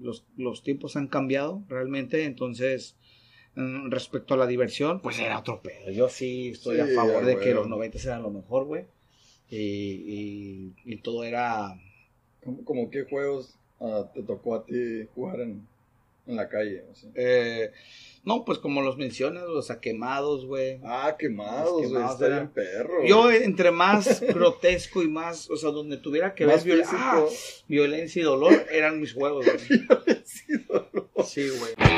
los, los tiempos han cambiado realmente, entonces mm, respecto a la diversión, pues era otro pedo. Yo sí estoy Sí, a favor de que los 90 eran lo mejor, güey. Y, y, y todo era... ¿Cómo, como qué juegos ah, te tocó a ti jugar en, en la calle? o sea? eh, no, pues como los mencionas, los quemados, güey. Ah, quemados, güey. Está bien perro. Yo, entre más grotesco y más, o sea, donde tuviera que ver viola- ah, violencia y dolor, eran mis juegos, güey. Sí, dolor. Sí, güey.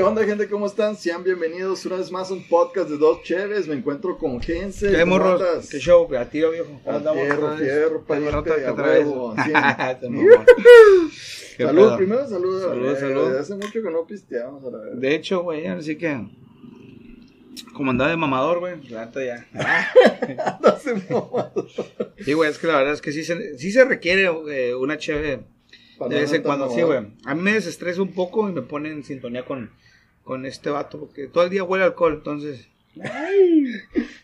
¿Qué onda, gente? ¿Cómo están? Sean bienvenidos una vez más a un podcast de Dos Cheves. Me encuentro con Gense. ¿Qué ¿Cómo morros? andas? ¿Qué show? A tiro, viejo. ¿Cómo A andamos? fierro, fierro, pariente, que. Qué Salud, primero salud. Salud, salud. Hace mucho que no pisteamos, a la verdad. De hecho, güey, así que... Como andaba de mamador, güey, la neta ya. Hace mamado. Sí, güey, es que la verdad es que sí se, sí se requiere eh, una chévere de vez en cuando, sí, güey. A mí me desestresa un poco y me pone en sintonía con, con este vato, porque todo el día huele alcohol, entonces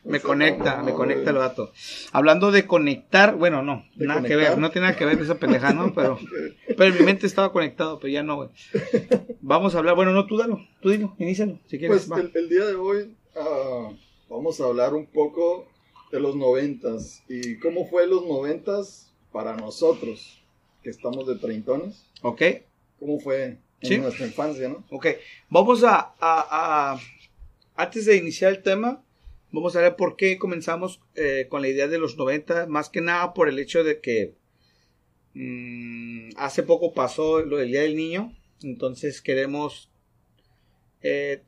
me conecta, me conecta el vato. Hablando de conectar, bueno, no, ¿De nada que ver, no tiene nada que ver esa pendeja, ¿no? Pero, pero mi mente estaba conectado, pero ya no, güey. Vamos a hablar, bueno, no, tú dalo, tú dilo, inícialo, si quieres. Pues el, el día de hoy ah, vamos a hablar un poco de los noventas y cómo fue los noventas para nosotros que estamos de treintones. Ok, ¿Cómo fue en Sí. nuestra infancia, no? ok. Vamos a, a, a- antes de iniciar el tema, vamos a ver por qué comenzamos eh, con la idea de los 90, más que nada por el hecho de que mm, hace poco pasó lo del Día del Niño, entonces queremos eh,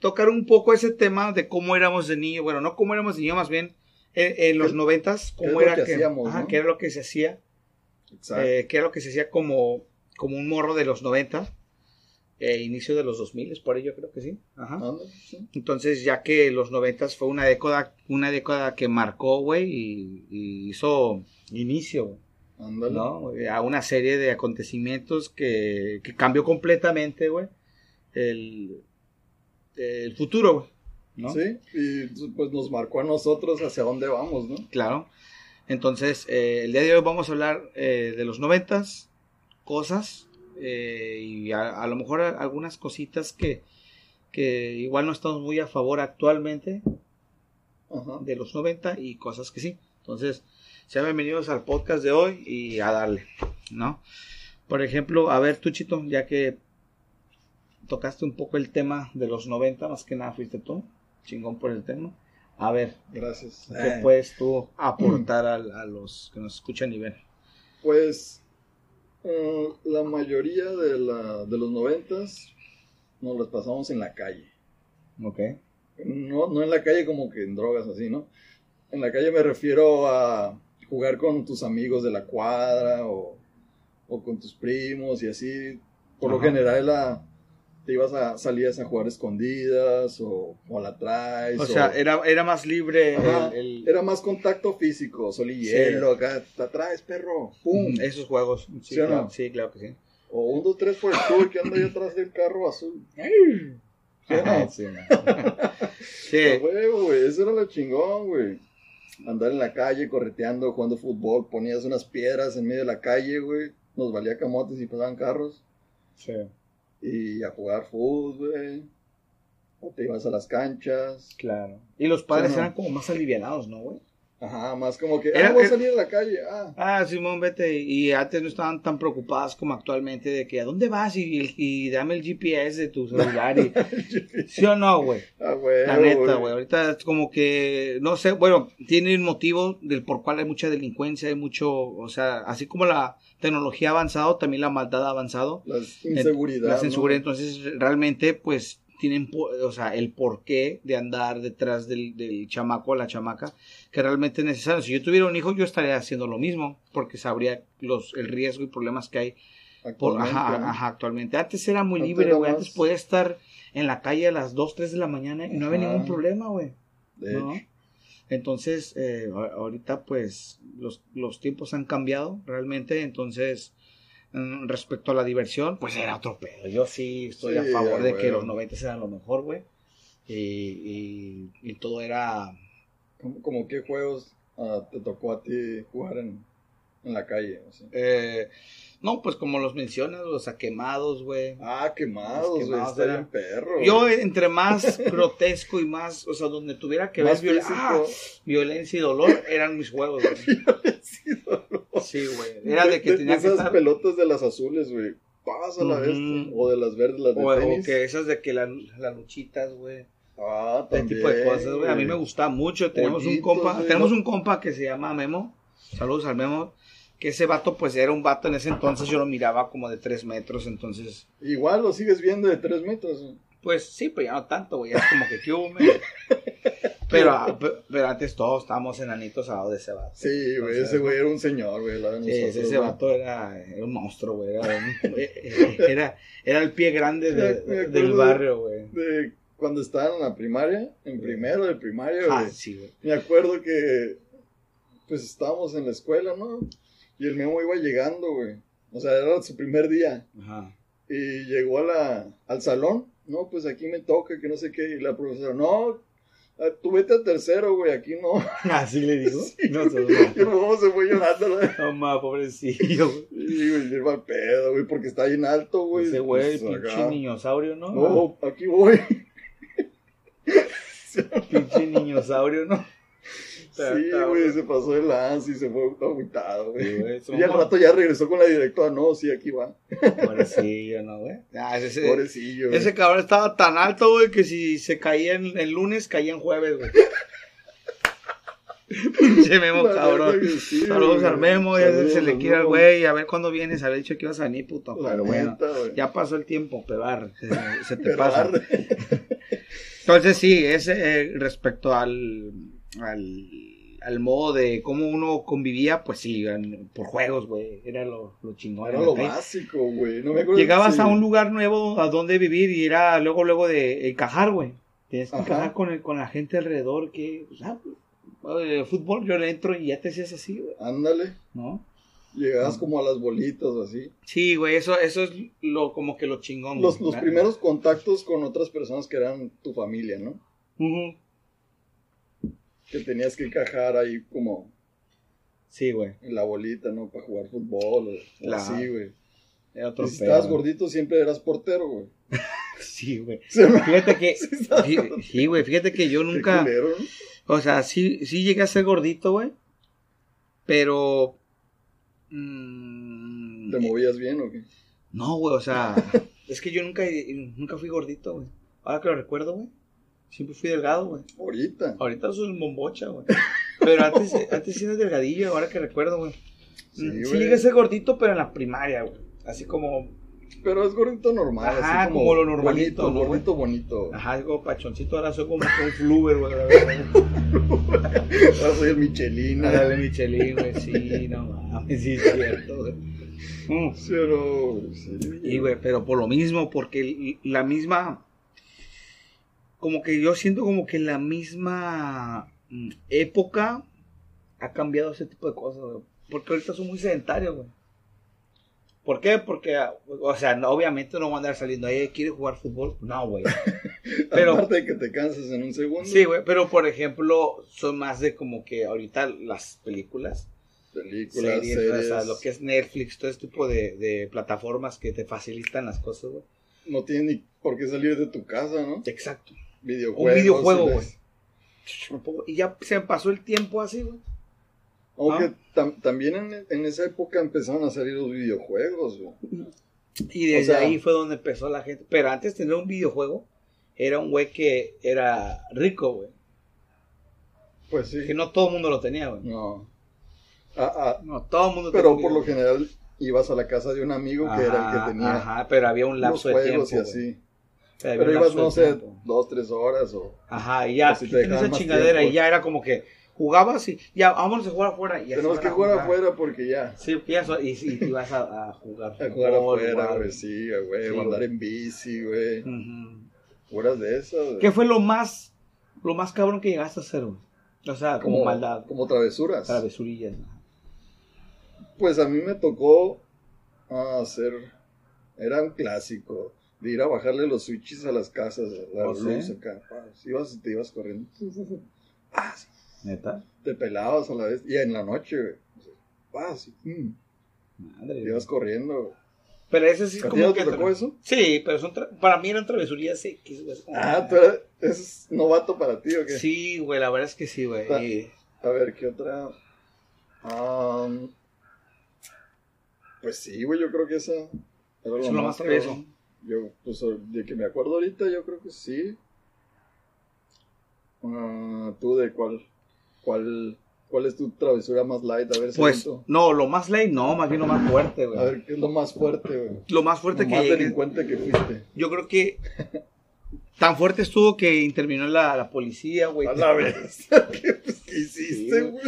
tocar un poco ese tema de cómo éramos de niño, bueno, no cómo éramos de niño, más bien en, en los ¿Qué- noventas, qué cómo era que que, hacíamos, ajá, no? qué era lo que se hacía eh, que era lo que se hacía como, como un morro de los 90, eh, inicio de los 2000, por ello creo que sí. Ajá. Sí. Entonces, ya que los 90 fue una década, una década que marcó, güey, y, y hizo inicio. A una serie de acontecimientos que, que cambió completamente, güey, el, el futuro, güey. ¿no? Sí, y pues nos marcó a nosotros hacia dónde vamos, ¿no? Claro. Entonces, eh, el día de hoy vamos a hablar eh, de los noventas, cosas, eh, y a, a lo mejor algunas cositas que, que igual no estamos muy a favor actualmente Ajá. de los 90 y cosas que sí. Entonces, sean bienvenidos al podcast de hoy y a darle, ¿no? Por ejemplo, a ver, tú, Chito, ya que tocaste un poco el tema de los 90, más que nada fuiste tú, chingón por el tema. A ver, Gracias. ¿Qué Eh, puedes tú aportar a, a los que nos escuchan y ven? Pues eh, la mayoría de, la, de los noventas nos las pasamos en la calle. Ok. No, no en la calle como que en drogas así, ¿no? En la calle me refiero a jugar con tus amigos de la cuadra o, o con tus primos y así. Por lo general la, te ibas a salías a jugar escondidas o, o a la traes. O sea, era, era más libre Ajá, el, el- era más contacto físico, sol y Sí. hielo, acá, te atraes, perro, pum. Esos juegos. Sí, ¿Sí claro, no? sí, claro que sí. O un, dos, tres por el sur que anda ahí atrás del carro azul. ¿Sí no? Ajá, sí, no. Sí, A huevo, güey, eso era lo chingón, güey. Andar en la calle, correteando, jugando fútbol, ponías unas piedras en medio de la calle, güey. Nos valía camotes y pasaban carros. sí. Y a jugar fútbol. O te ibas a las canchas. claro. Y los padres no. eran como más alivianados, ¿no, güey? Ajá, más como que, Era- ah, voy a salir a la calle, ah. Ah, Simón, vete. Y antes no estaban tan preocupadas como actualmente de que, ¿a dónde vas? Y, y dame el GPS de tu celular. Y, ¿Sí o no, güey? Ah, güey. La neta, güey. Ahorita es como que, no sé, bueno, tiene un motivo del por cual hay mucha delincuencia, hay mucho, o sea, así como la tecnología ha avanzado, también la maldad ha avanzado. Las inseguridad. La ¿no? inseguridad, entonces, realmente, pues, tienen, o sea, el porqué de andar detrás del, del chamaco o la chamaca, que realmente es necesario. Si yo tuviera un hijo, yo estaría haciendo lo mismo, porque sabría los, el riesgo y problemas que hay por, Actualmente, ajá, ¿no? ajá, actualmente. Antes era muy libre, güey. Antes podía estar en la calle a las 2, 3 de la mañana y no había ningún problema, güey. ¿no? Entonces, eh, ahorita pues los, los tiempos han cambiado realmente, entonces mm, respecto a la diversión, pues era otro pedo. Yo sí estoy a favor de que los 90 eran lo mejor, güey. Y, y, y todo era... ¿Cómo, como qué juegos ah, te tocó a ti jugar en, en la calle? o sea? eh, no, pues como los mencionas, los quemados, güey. Ah, quemados, güey. Está era- bien perro. Yo, entre más grotesco y más, o sea, donde tuviera que ver Más viol- físico. ah, violencia y dolor, eran mis juegos, güey. Sí, dolor. Sí, güey. Era de que tenía que esas estar. pelotas de las azules, güey. Pasa la bestia. O de las verdes, las de O, o que esas de que la- las luchitas, güey. Ah, también. tipo de cosas, güey. A mí me gustaba mucho. Tenemos un compa, tenemos ¿no? un compa que se llama Memo. Saludos al Memo. Que ese vato, pues era un vato en ese entonces. Yo lo miraba como de tres metros. Entonces, Igual lo sigues viendo de tres metros. güey. pues sí, pero ya no tanto, güey. Ya es como que, ¿qué? Pero, ah, pe- pero antes todos estábamos enanitos al lado de ese vato. Sí, güey. Ese güey era un señor, güey. de nosotros, ese, ese güey. vato era, era un monstruo, güey. Era, un- eh, era, era el pie grande de- del de- barrio, güey. De cuando estaba en la primaria, en primero de primaria, Ah, güey. sí, güey. Me acuerdo que, pues estábamos en la escuela, ¿no? Y el Memo iba llegando, güey. O sea, era su primer día. Ajá. Y llegó a la, al salón. No, pues aquí me toca, que no sé qué. Y la profesora, no, ah, tú vete al tercero, güey, aquí no. Así le dijo. Sí, no, Y el Memo se fue llorando, güey. no, ma, pobrecillo, güey. Y, güey, iba al pedo, güey, porque está bien alto, güey. Ese güey, Pues, pinche niñosaurio, ¿no? No, aquí voy. Pinche niñosaurio, ¿no? Sí, güey, se pasó de lance y se fue güey. Sí, Y al rato ya regresó con la directora, no, sí, aquí va. Pobrecillo, ¿no, güey? Ah, ese, Pobrecillo, ese cabrón estaba tan alto, güey, que si se caía en, el lunes, caía en jueves, güey. Pinche Memo, cabrón. sí, Saludos al Memo, ya se le quiere al güey, a ver cuándo vienes, había dicho que ibas a venir, puto. Pero bueno, ya pasó el tiempo, pero arre, se, se te Pero pasa. Entonces sí, ese eh, respecto al, al, al modo de cómo uno convivía, pues sí, por juegos, güey, era lo, lo chingón. Era lo básico, güey. No. Llegabas a un lugar nuevo a donde vivir y era luego, luego de encajar, güey. Tienes que Ajá. encajar con, el, con la gente alrededor que, pues, ah, eh, fútbol, yo le entro y ya te hacías así, güey, Ándale. ¿no? Llegabas Mm. como a las bolitas o así. Sí, güey, eso, eso es lo, como que lo chingón. Los, güey. los primeros contactos con otras personas que eran tu familia, ¿no? Ujú. Que tenías que encajar ahí como Sí, güey. en la bolita, ¿no? Para jugar fútbol o, Claro. así, güey. Era otro Y si pedo. estabas gordito siempre eras portero, güey. Sí, güey. Fíjate que, Sí, güey, fíjate que yo nunca, culero, ¿no? o sea, sí, sí llegué a ser gordito, güey, pero, mm, ¿Te movías bien o qué? no, güey, o sea, es que yo nunca, nunca fui gordito, güey, ahora que lo recuerdo, güey, siempre fui delgado, güey, Ahorita. ahorita soy un bombocha, güey, pero antes, antes sí era delgadillo, ahora que recuerdo, güey, Sí, Mm, sí, llegué a ser gordito, pero en la primaria, güey, así como, Pero es gordito normal, Ajá, así como, como lo normalito, bonito, ¿no, gordito bonito. ajá, algo pachoncito, ahora soy como un fluber, güey. Ahora soy el Michelin. Dale Michelin, güey, sí, no mames, sí es cierto, güey. Mm. Sí, o no, güey, sí. Y, güey, pero por lo mismo, porque la misma, como que yo siento como que la misma mm, época ha cambiado ese tipo de cosas, güey. Porque ahorita son muy sedentarios, güey. ¿Por qué? Porque, o sea, no, obviamente no van a andar saliendo ahí, ¿quiere jugar fútbol? No, güey. Pero, Aparte de que te cansas en un segundo. sí, güey, pero por ejemplo, son más de como que ahorita las películas, Películas, series, series. o sea, lo que es Netflix, todo este tipo de, de plataformas que te facilitan las cosas, güey. No tienes ni por qué salir de tu casa, ¿no? Exacto. Videojuegos. Un videojuego, güey. les- Y ya se me pasó el tiempo así, güey. Aunque Ah. tam- también en, en esa época empezaron a salir los videojuegos. Y desde O sea- ahí fue donde empezó la gente. Pero antes tener un videojuego, era un güey que era rico, güey. Pues sí. Que no todo el mundo lo tenía, güey. No. Ah, ah, No, todo el mundo pero tenía por lo general ibas a la casa de un amigo que era el que tenía Ajá, pero había un lapso de tiempo. y así. Pero ibas, no sé, dos, tres horas o... Ajá, y ya, si te esa chingadera tiempo. y ya era como que jugabas y ya, vámonos a jugar afuera. Y Tenemos que a jugar afuera porque ya. Sí, ya eso- y, y, y vas a, a jugar. A jugar afuera, güey, sí, güey, Sí, andar en bici, güey. Horas de esas, güey. ¿Qué fue lo más, lo más cabrón que llegaste a hacer, güey? O sea, como, maldad, Como travesuras. travesurillas. ¿no? Pues a mí me tocó a hacer. Era un clásico. De ir a bajarle los switches a las casas, la ¿Oh, sí? luz acá. pa, Ibas, te ibas corriendo. Ah, sí, Neta. te pelabas a la vez. Y en la noche, güey. Ah, sí, mm, Madre. ibas corriendo. Pero ese sí es ¿A ti como que. te tocó eso? Sí, pero son tra- para mí eran travesurías X, güey. Ah, tú eres, es novato para ti, ¿o qué? Sí, güey, la verdad es que sí, güey. Ah. Y- A ver, ¿qué otra? Am, pues sí, güey, yo creo que esa era Eso es lo más travieso. Yo, pues, de que me acuerdo ahorita, yo creo que sí. Ah, ¿Tú de cuál? ¿Cuál cuál es tu travesura más light? A ver, Pues, siento. no, lo más late, no, más bien lo más fuerte, güey. A ver, ¿qué es lo más fuerte, güey? Lo más fuerte Lo que más llegué- delincuente que fuiste. Yo creo que tan fuerte estuvo que intervino la, la policía, güey. A la vez. ¿Qué, pues, ¿qué hiciste, Sí, güey?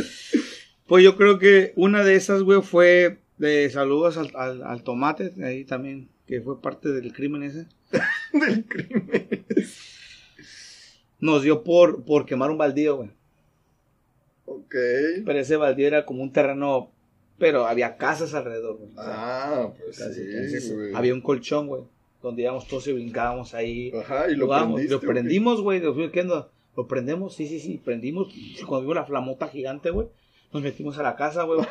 Pues yo creo que una de esas, güey, fue de saludos al, al, al tomate, ahí también, que fue parte del crimen ese. Del crimen. Nos dio por, por quemar un baldío, güey. Ok. Pero ese baldío era como un terreno, pero había casas alrededor, güey. Ah, pues casi, sí, güey. había un colchón, güey, donde íbamos todos y brincábamos ahí. Ajá, y lo Jugábamos, lo ¿o qué? prendimos, güey, lo fuimos quedando- Lo prendemos, sí, sí, sí, prendimos. Cuando vimos la flamota gigante, güey, nos metimos a la casa, güey.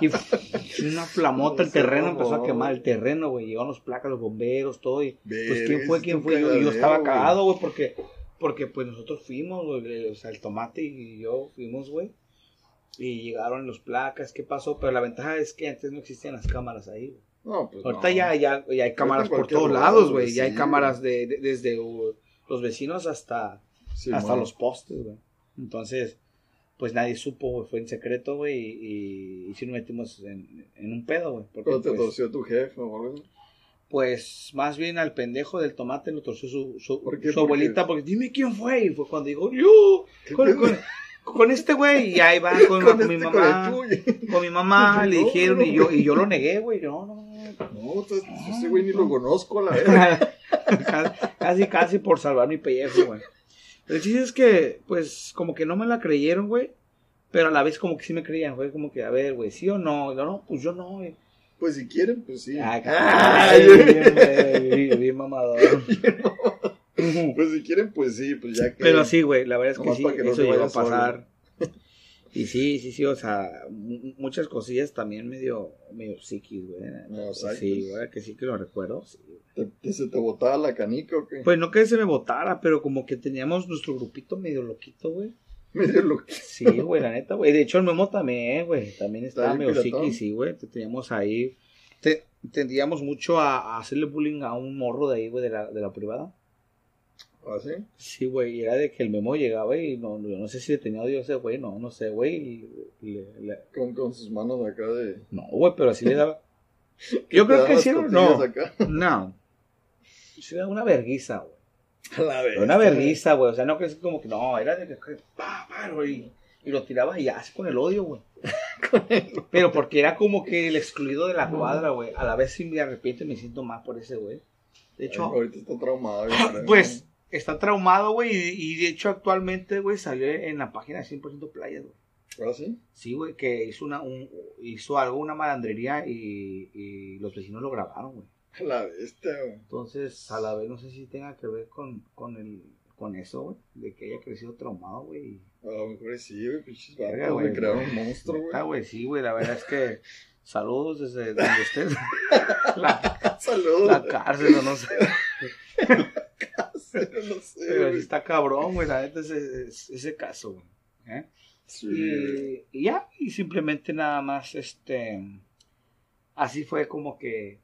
Y una flamota, el terreno empezó a quemar el terreno, güey. Llegaron los placas, los bomberos, todo. Y, pues, ¿quién fue? ¿Quién fue? Yo, yo estaba cagado, güey, porque, porque pues nosotros fuimos, güey, o sea, el tomate y yo fuimos, güey. Y llegaron los placas, ¿qué pasó? Pero la ventaja es que antes no existían las cámaras ahí, güey. No, pues Ahorita no. ya, ya, ya hay cámaras por todos lado, lados, güey. Ya hay cámaras de, de- desde uh, los vecinos hasta, Sí, hasta los postes, güey. Entonces, pues nadie supo, güey. Fue en secreto, güey. Y, y, sí nos metimos en, en un pedo, güey. Pero te pues, torció tu jefe o algo. Pues, más bien al pendejo del tomate lo torció su, su, ¿Por qué? su Porque- abuelita. Porque dime quién fue. Y fue cuando dijo, yo, ¿Qué con, pedo? con, con este güey. Y ahí va con, con mi este, mamá. Con mi mamá le dijeron no, y yo, y yo lo negué, güey. No, no, no. No, pues, ese güey ni lo conozco, la verdad. casi, casi por salvar mi pellejo, güey. El chiste es que, pues, como que no me la creyeron, güey. Pero a la vez como que sí me creían, güey. Como que, a ver, güey, ¿sí o no? No, no, pues yo no, güey. Pues si quieren, pues sí. Ay, Ay, bien, bien, bien mamador. Pues si quieren, pues sí, pues ya que. Pero sí, güey, la verdad es que sí, que no eso llegó a solo. pasar. Y sí, sí, sí, o sea, mu- muchas cosillas también medio, medio psiquis, güey. Medio Sí, güey, que sí que lo recuerdo. sí, güey. ¿Te, te- se te botaba la canica o qué? Pues no que se me votara, pero como que teníamos nuestro grupito medio loquito, güey. Medio lo que. Sí, güey, la neta, güey. De hecho, el Memo también, güey. También estaba medio psiqui, sí, güey. Te teníamos ahí. Te, tendíamos mucho a, a hacerle bullying a un morro de ahí, güey, de la, de la privada. ¿Ah, sí? Sí, güey. Y era de que el Memo llegaba y no, yo no sé si le tenía odio a ese güey, no, no sé, güey. Le- Con, con sus manos acá de. no, güey, pero así le daba. Yo creo que sí, no. no. Acá. No. Sí, era una verguiza, güey. A la vez. Pero una vergüenza, güey. O sea, no que es como que no, era de que pa, pa, güey. Y lo tiraba y así con el odio, güey. Pero porque era como que el excluido de la cuadra, güey. A la vez sí me arrepiento y me siento más por ese, güey. De hecho, ahorita está traumado. creo. pues está traumado, güey. Y, y de hecho, actualmente, güey, salió en la página de 100% Playas, güey. ¿Ah, sí? Sí, güey, que hizo, una, un, hizo algo, una malandrería y, y los vecinos lo grabaron, güey. A la bestia, güey. Entonces, a la vez, no sé si tenga que ver con, con, el, con eso, güey. De que haya crecido traumado, güey. A lo mejor sí, güey. Pinches vatos, güey. Crearon un monstruo, güey. Ah, güey, sí, güey, la verdad es que saludos desde donde estés. la, Saludos. la cárcel, no sé. no sé, Pero sí está cabrón, güey, la neta ese, ese, ese caso, güey. ¿eh? Sí. Y, y ya, y simplemente nada más, este, así fue como que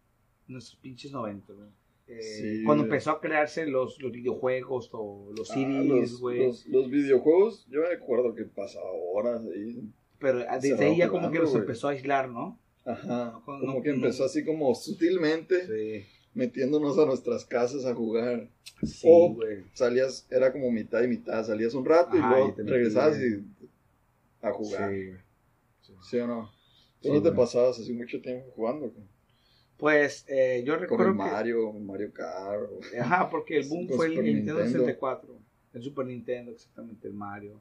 nuestros pinches 90, güey. Eh, Sí, cuando empezó a crearse los, los videojuegos o los Ah, CDs, güey. los, los videojuegos, yo me acuerdo que pasaba horas ahí. Pero desde Cerrado ahí ya como que los empezó a aislar, ¿no? Ajá. No, Como no, que no. empezó así como sutilmente Sí, metiéndonos a nuestras casas a jugar. sí, O-. Salías, era como mitad y mitad. Salías un rato y luego y regresabas y a jugar. Sí, güey. Sí, o no? ¿Tú Sí, no te pasabas así mucho tiempo jugando? güey? Pues eh, yo Con recuerdo el que... Mario, Mario Kart. o- Ajá, porque el boom fue el Nintendo Nintendo. 64. El Super Nintendo, exactamente, el Mario.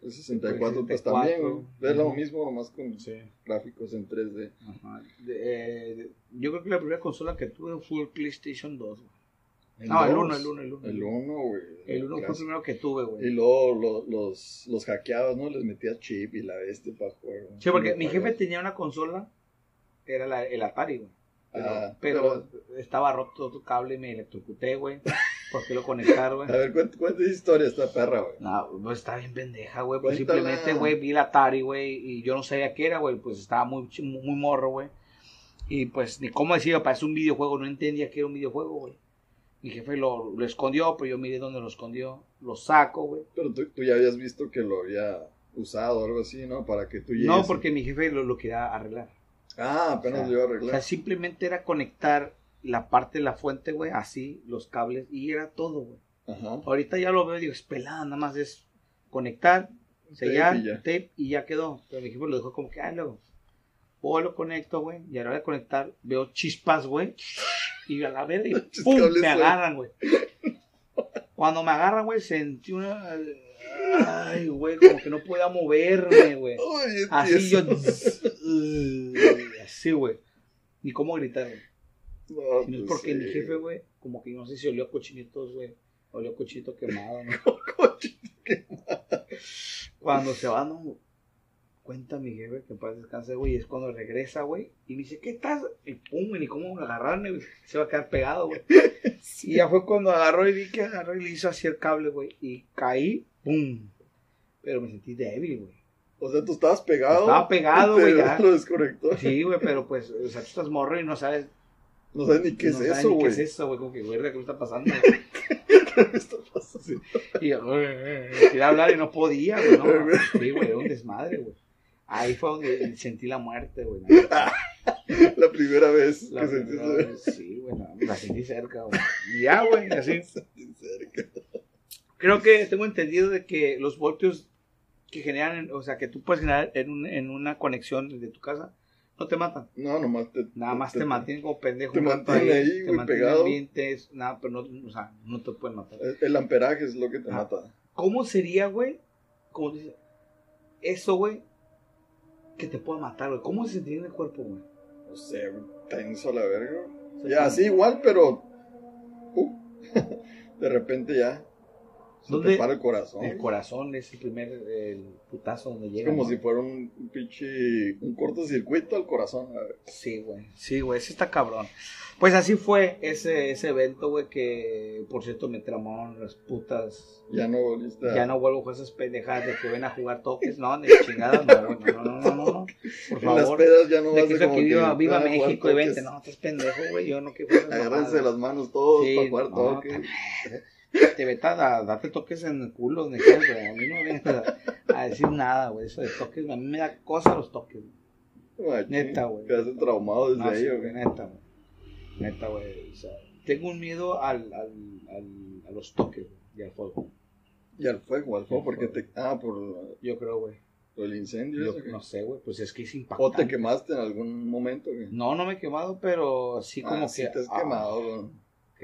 El 64, pues 64, también, güey. Es lo mismo, nomás con Sí. gráficos en 3D. Ajá. De- eh, de- yo creo que la primera consola que tuve fue el PlayStation 2. güey. El No, el dos, 1, el 1, el 1. El 1, güey. El 1 fue el primero que tuve, Y güey. luego lo- los, los hackeabas, ¿no? Les metías chip y la bestia para jugar. Sí, porque mi jefe tenía una consola, era la- el Atari, güey. Pero, pero estaba roto otro cable y me electrocuté, güey. ¿Por qué lo conectar, güey? A ver, cuént- historia esta perra, güey. No, pues está bien pendeja, güey. Pues simplemente, güey, vi el Atari, güey, y yo no sabía qué era, güey. Pues estaba muy, muy, morro, güey. Y pues, ni cómo decir, parece un videojuego. No entendía que era un videojuego, güey. Mi jefe lo, lo escondió, pero yo miré dónde lo escondió. Lo saco, güey. Pero tú, tú ya habías visto que lo había usado o algo así, ¿no? Para que tú llegues. No, porque mi jefe lo, lo quería arreglar. Ah, apenas O sea, lo iba a O sea, simplemente era conectar la parte de la fuente, güey, así, los cables, y era todo, güey. Ajá. Ahorita ya lo veo y digo, es pelada, nada más es conectar, sellar, y ya. tape y ya quedó. Pero mi equipo lo dejó como que, ah, luego. O lo conecto, güey, y a la hora de conectar veo chispas, güey, y a la verga, y ¡pum! cables, Me agarran, güey. Cuando me agarran, güey, sentí una. Ay, güey, como que no podía moverme, güey. Así yo. así, güey. Ni cómo gritar, güey. No, Si no es pues porque sí. mi jefe, güey, como que no sé si olió cochinitos, güey. Olió a cochinito quemado, ¿no? Coche. Cuando se va, no. Cuenta mi jefe que para descansar, güey. y Es cuando regresa, güey. Y me dice, ¿qué estás? Y pum, güey, ni cómo agarrarme, güey. Se va a quedar pegado, güey. Y ya fue cuando agarró y vi que agarró y le hizo así el cable, güey. Y caí, pum. Pero me sentí débil, güey. O sea, tú estabas pegado. Estaba pegado, güey. Lo desconectó. Sí, güey, pero pues, o sea, tú estás morro y no sabes. No sabes ni qué no es sabes eso, ni güey. ¿Qué es eso, güey? Como que, güey, ¿qué me está pasando? ¿Qué me está pasando? Y yo, quería hablar y no podía, güey. No, sí, güey, era un desmadre, güey. Ahí fue donde sentí la muerte, güey. la- La primera vez la que primera vez, Sí, güey, la, la sentí cerca, güey. Ya, güey, así. Sentí cerca. Creo que tengo entendido de que los voltios que generan, o sea, que tú puedes generar en, un- en una conexión de tu casa, no te matan. No, nomás te. Nada más te, mantienen como pendejo. te un rato mantiene ahí, te güey, mantienen pegado. ambientes, nada, pero no, o sea, no te pueden matar. El, el amperaje es lo que te Ah. mata. ¿Cómo sería, güey? Como dice, eso, güey, que te pueda matar, güey. ¿Cómo se sentiría en el cuerpo, güey? No sé, tenso la verga. Ya, así igual, pero. uh, de repente ya. Se el corazón. El corazón es el primer el putazo donde Es llega. como ¿no? si fuera un un pinche. Un cortocircuito al corazón. Sí, güey. Sí, güey. Ese está cabrón. Pues así fue ese, ese evento, güey, que por cierto me tramaron las putas. Ya no volviste. Ya no vuelvo con esas pendejadas de que ven a jugar toques. No, ni chingadas, no. No, no, no, no, no. Por En las favor. pedas ya no De vas a como que viva, viva México y vente. No, estás pendejo, güey. Yo no quiero Agárrense las manos todos Sí, para jugar no, toques. Te vete a, darte toques en el culo, donde quieras, güey. A mí no me vienes a, a decir nada, güey. Eso de toques, a mí me da cosa los toques. güey. Machín, Neta, güey. Quedaste traumado desde No, ahí, güey. neta, güey. Neta, güey. O sea, tengo un miedo al, al, al- a los toques güey, y al fuego. Y al fuego, al fuego, Al porque fuego. te. Ah, por, Yo creo, güey. por el incendio. Yo no sé, güey. Pues es que es O impactante. te quemaste en algún momento, güey. No, no me he quemado, pero sí como Ah, que. sí te has ah, quemado, güey.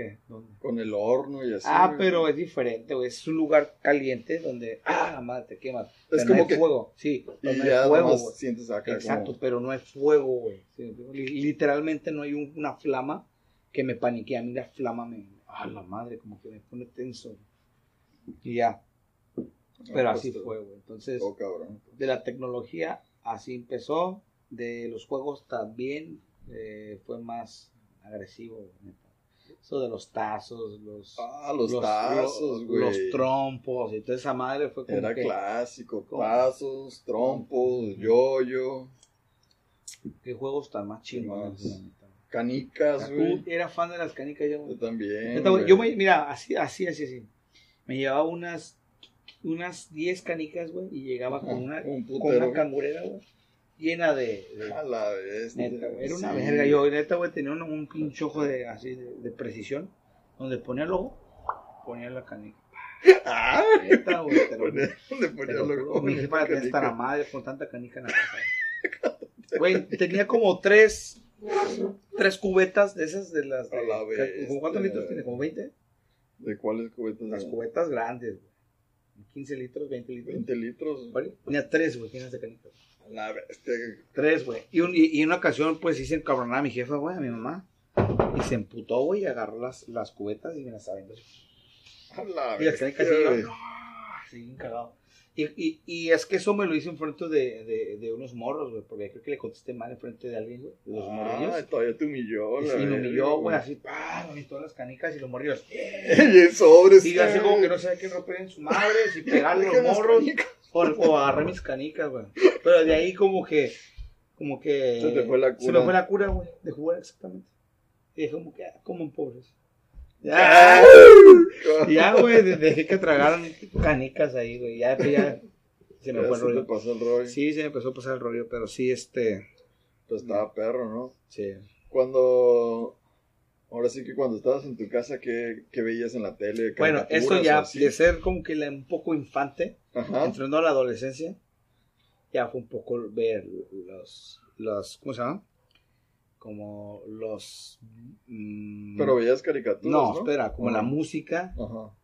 ¿Qué? ¿Dónde? Con el horno y así. Ah, güey. pero es diferente, güey. Es un lugar caliente donde, ah, la madre, te quemas. Pero como no hay que- fuego, sí. pero Y no ya hay fuego, güey. sientes acá Exacto, como. pero no hay fuego, güey. Sí, Literalmente no hay un- una flama que me paniquee. A mí la flama me. Ah, la madre, como que me pone tenso. Y ya. Pero así pues, fue, güey. Entonces, Oh, de la tecnología, así empezó. De los juegos también eh, fue más agresivo, güey. Eso de los tazos, los. Ah, los, tazos, los- güey. Los trompos y toda esa madre fue como Era que, clásico. Tazos, trompos, yoyo, qué juegos tan más chingones. canicas, güey. eras fan de las canicas, yo. Yo también. Güey. yo me, mira, así, así, así, así. Me llevaba unas, unas 10 canicas, güey, y llegaba con una, Un con una cangurera, güey, llena de, de- A la vez. neta, güey, era una verga. Yo, neta, güey, tenía un, un pinche ojo de, así, de, de precisión, donde ponía el ojo, ponía la canica. Ah, Neta, güey, ponía- te ponía los juro, mi jefa tenía la canica. madre con tanta canica en la casa. Güey, tenía como tres, tres cubetas de esas de las. de- A la ¿Como ¿Cuántos litros tiene? ¿Como 20? ¿De cuáles cubetas? Las eran? cubetas grandes, güey. 15 litros, 20 litros. 20 litros. Tenía tres, güey, llenas de canicas. La bestia. Tres, güey. Y, un, y, y en una ocasión, pues hice encabronar a mi jefa, güey, a mi mamá. Y se emputó, güey, y agarró las, las cubetas y me las aventó. La Y las y güey. no, bien cagado. Y, y, y es que eso me lo hice enfrente de, de, de unos morros, güey, porque creo que le contesté mal enfrente de alguien, güey, de los Ah, morrillos. todavía te humilló. Y la sí, me humilló, güey, así, pa, me aventó las canicas y los morrillos. Y en sobres. Y así como que no sabía qué romper en su madre, si pegarle los morros. canicas. O, o agarré mis canicas, güey. Pero de ahí como que, como que... Se te fue la Se cura. me fue la cura, güey, de jugar exactamente. Y dije como que, ah, coman pobres. Ah. Ya, y ya, güey, de- dejé que tragaran canicas ahí, güey. Ya, pues, ya se me Ya fue el se rollo. pasó el rollo. Sí, se me empezó a pasar el rollo, pero sí, este, Pues estaba perro, ¿no? sí. Cuando. Ahora sí que cuando estabas en tu casa, ¿qué, qué veías en la tele? Bueno, eso ¿Caricaturas ya, de ser como que un poco infante, Ajá. entrando a la adolescencia, ya fue un poco ver los, los ¿cómo se llama? Como los... mm, Pero veías caricaturas. no, No, espera, como la música. Ajá.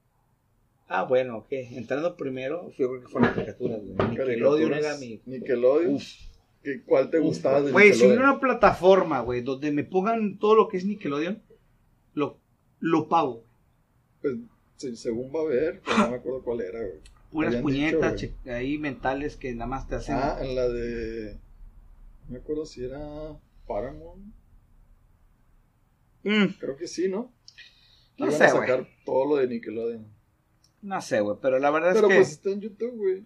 Ah, bueno, ok. Entrando primero, yo creo que fueron caricaturas, güey. Nickelodeon era mi... Nickelodeon. Uf. ¿Qué- ¿Cuál te gustaba de Güey, si hubiera una plataforma, güey, donde me pongan todo lo que es Nickelodeon, lo, pago. Pues, sí, según va a ver, pero no me acuerdo cuál era, güey. Puras puñetas dicho, ahí mentales que nada más te hacen. Ah, en la de. No me acuerdo si era Paramount. Mm, Creo que sí, ¿no? No sé, güey. sacar todo lo de Nickelodeon. No sé, güey, pero la verdad Pero es que. pues está en YouTube, güey.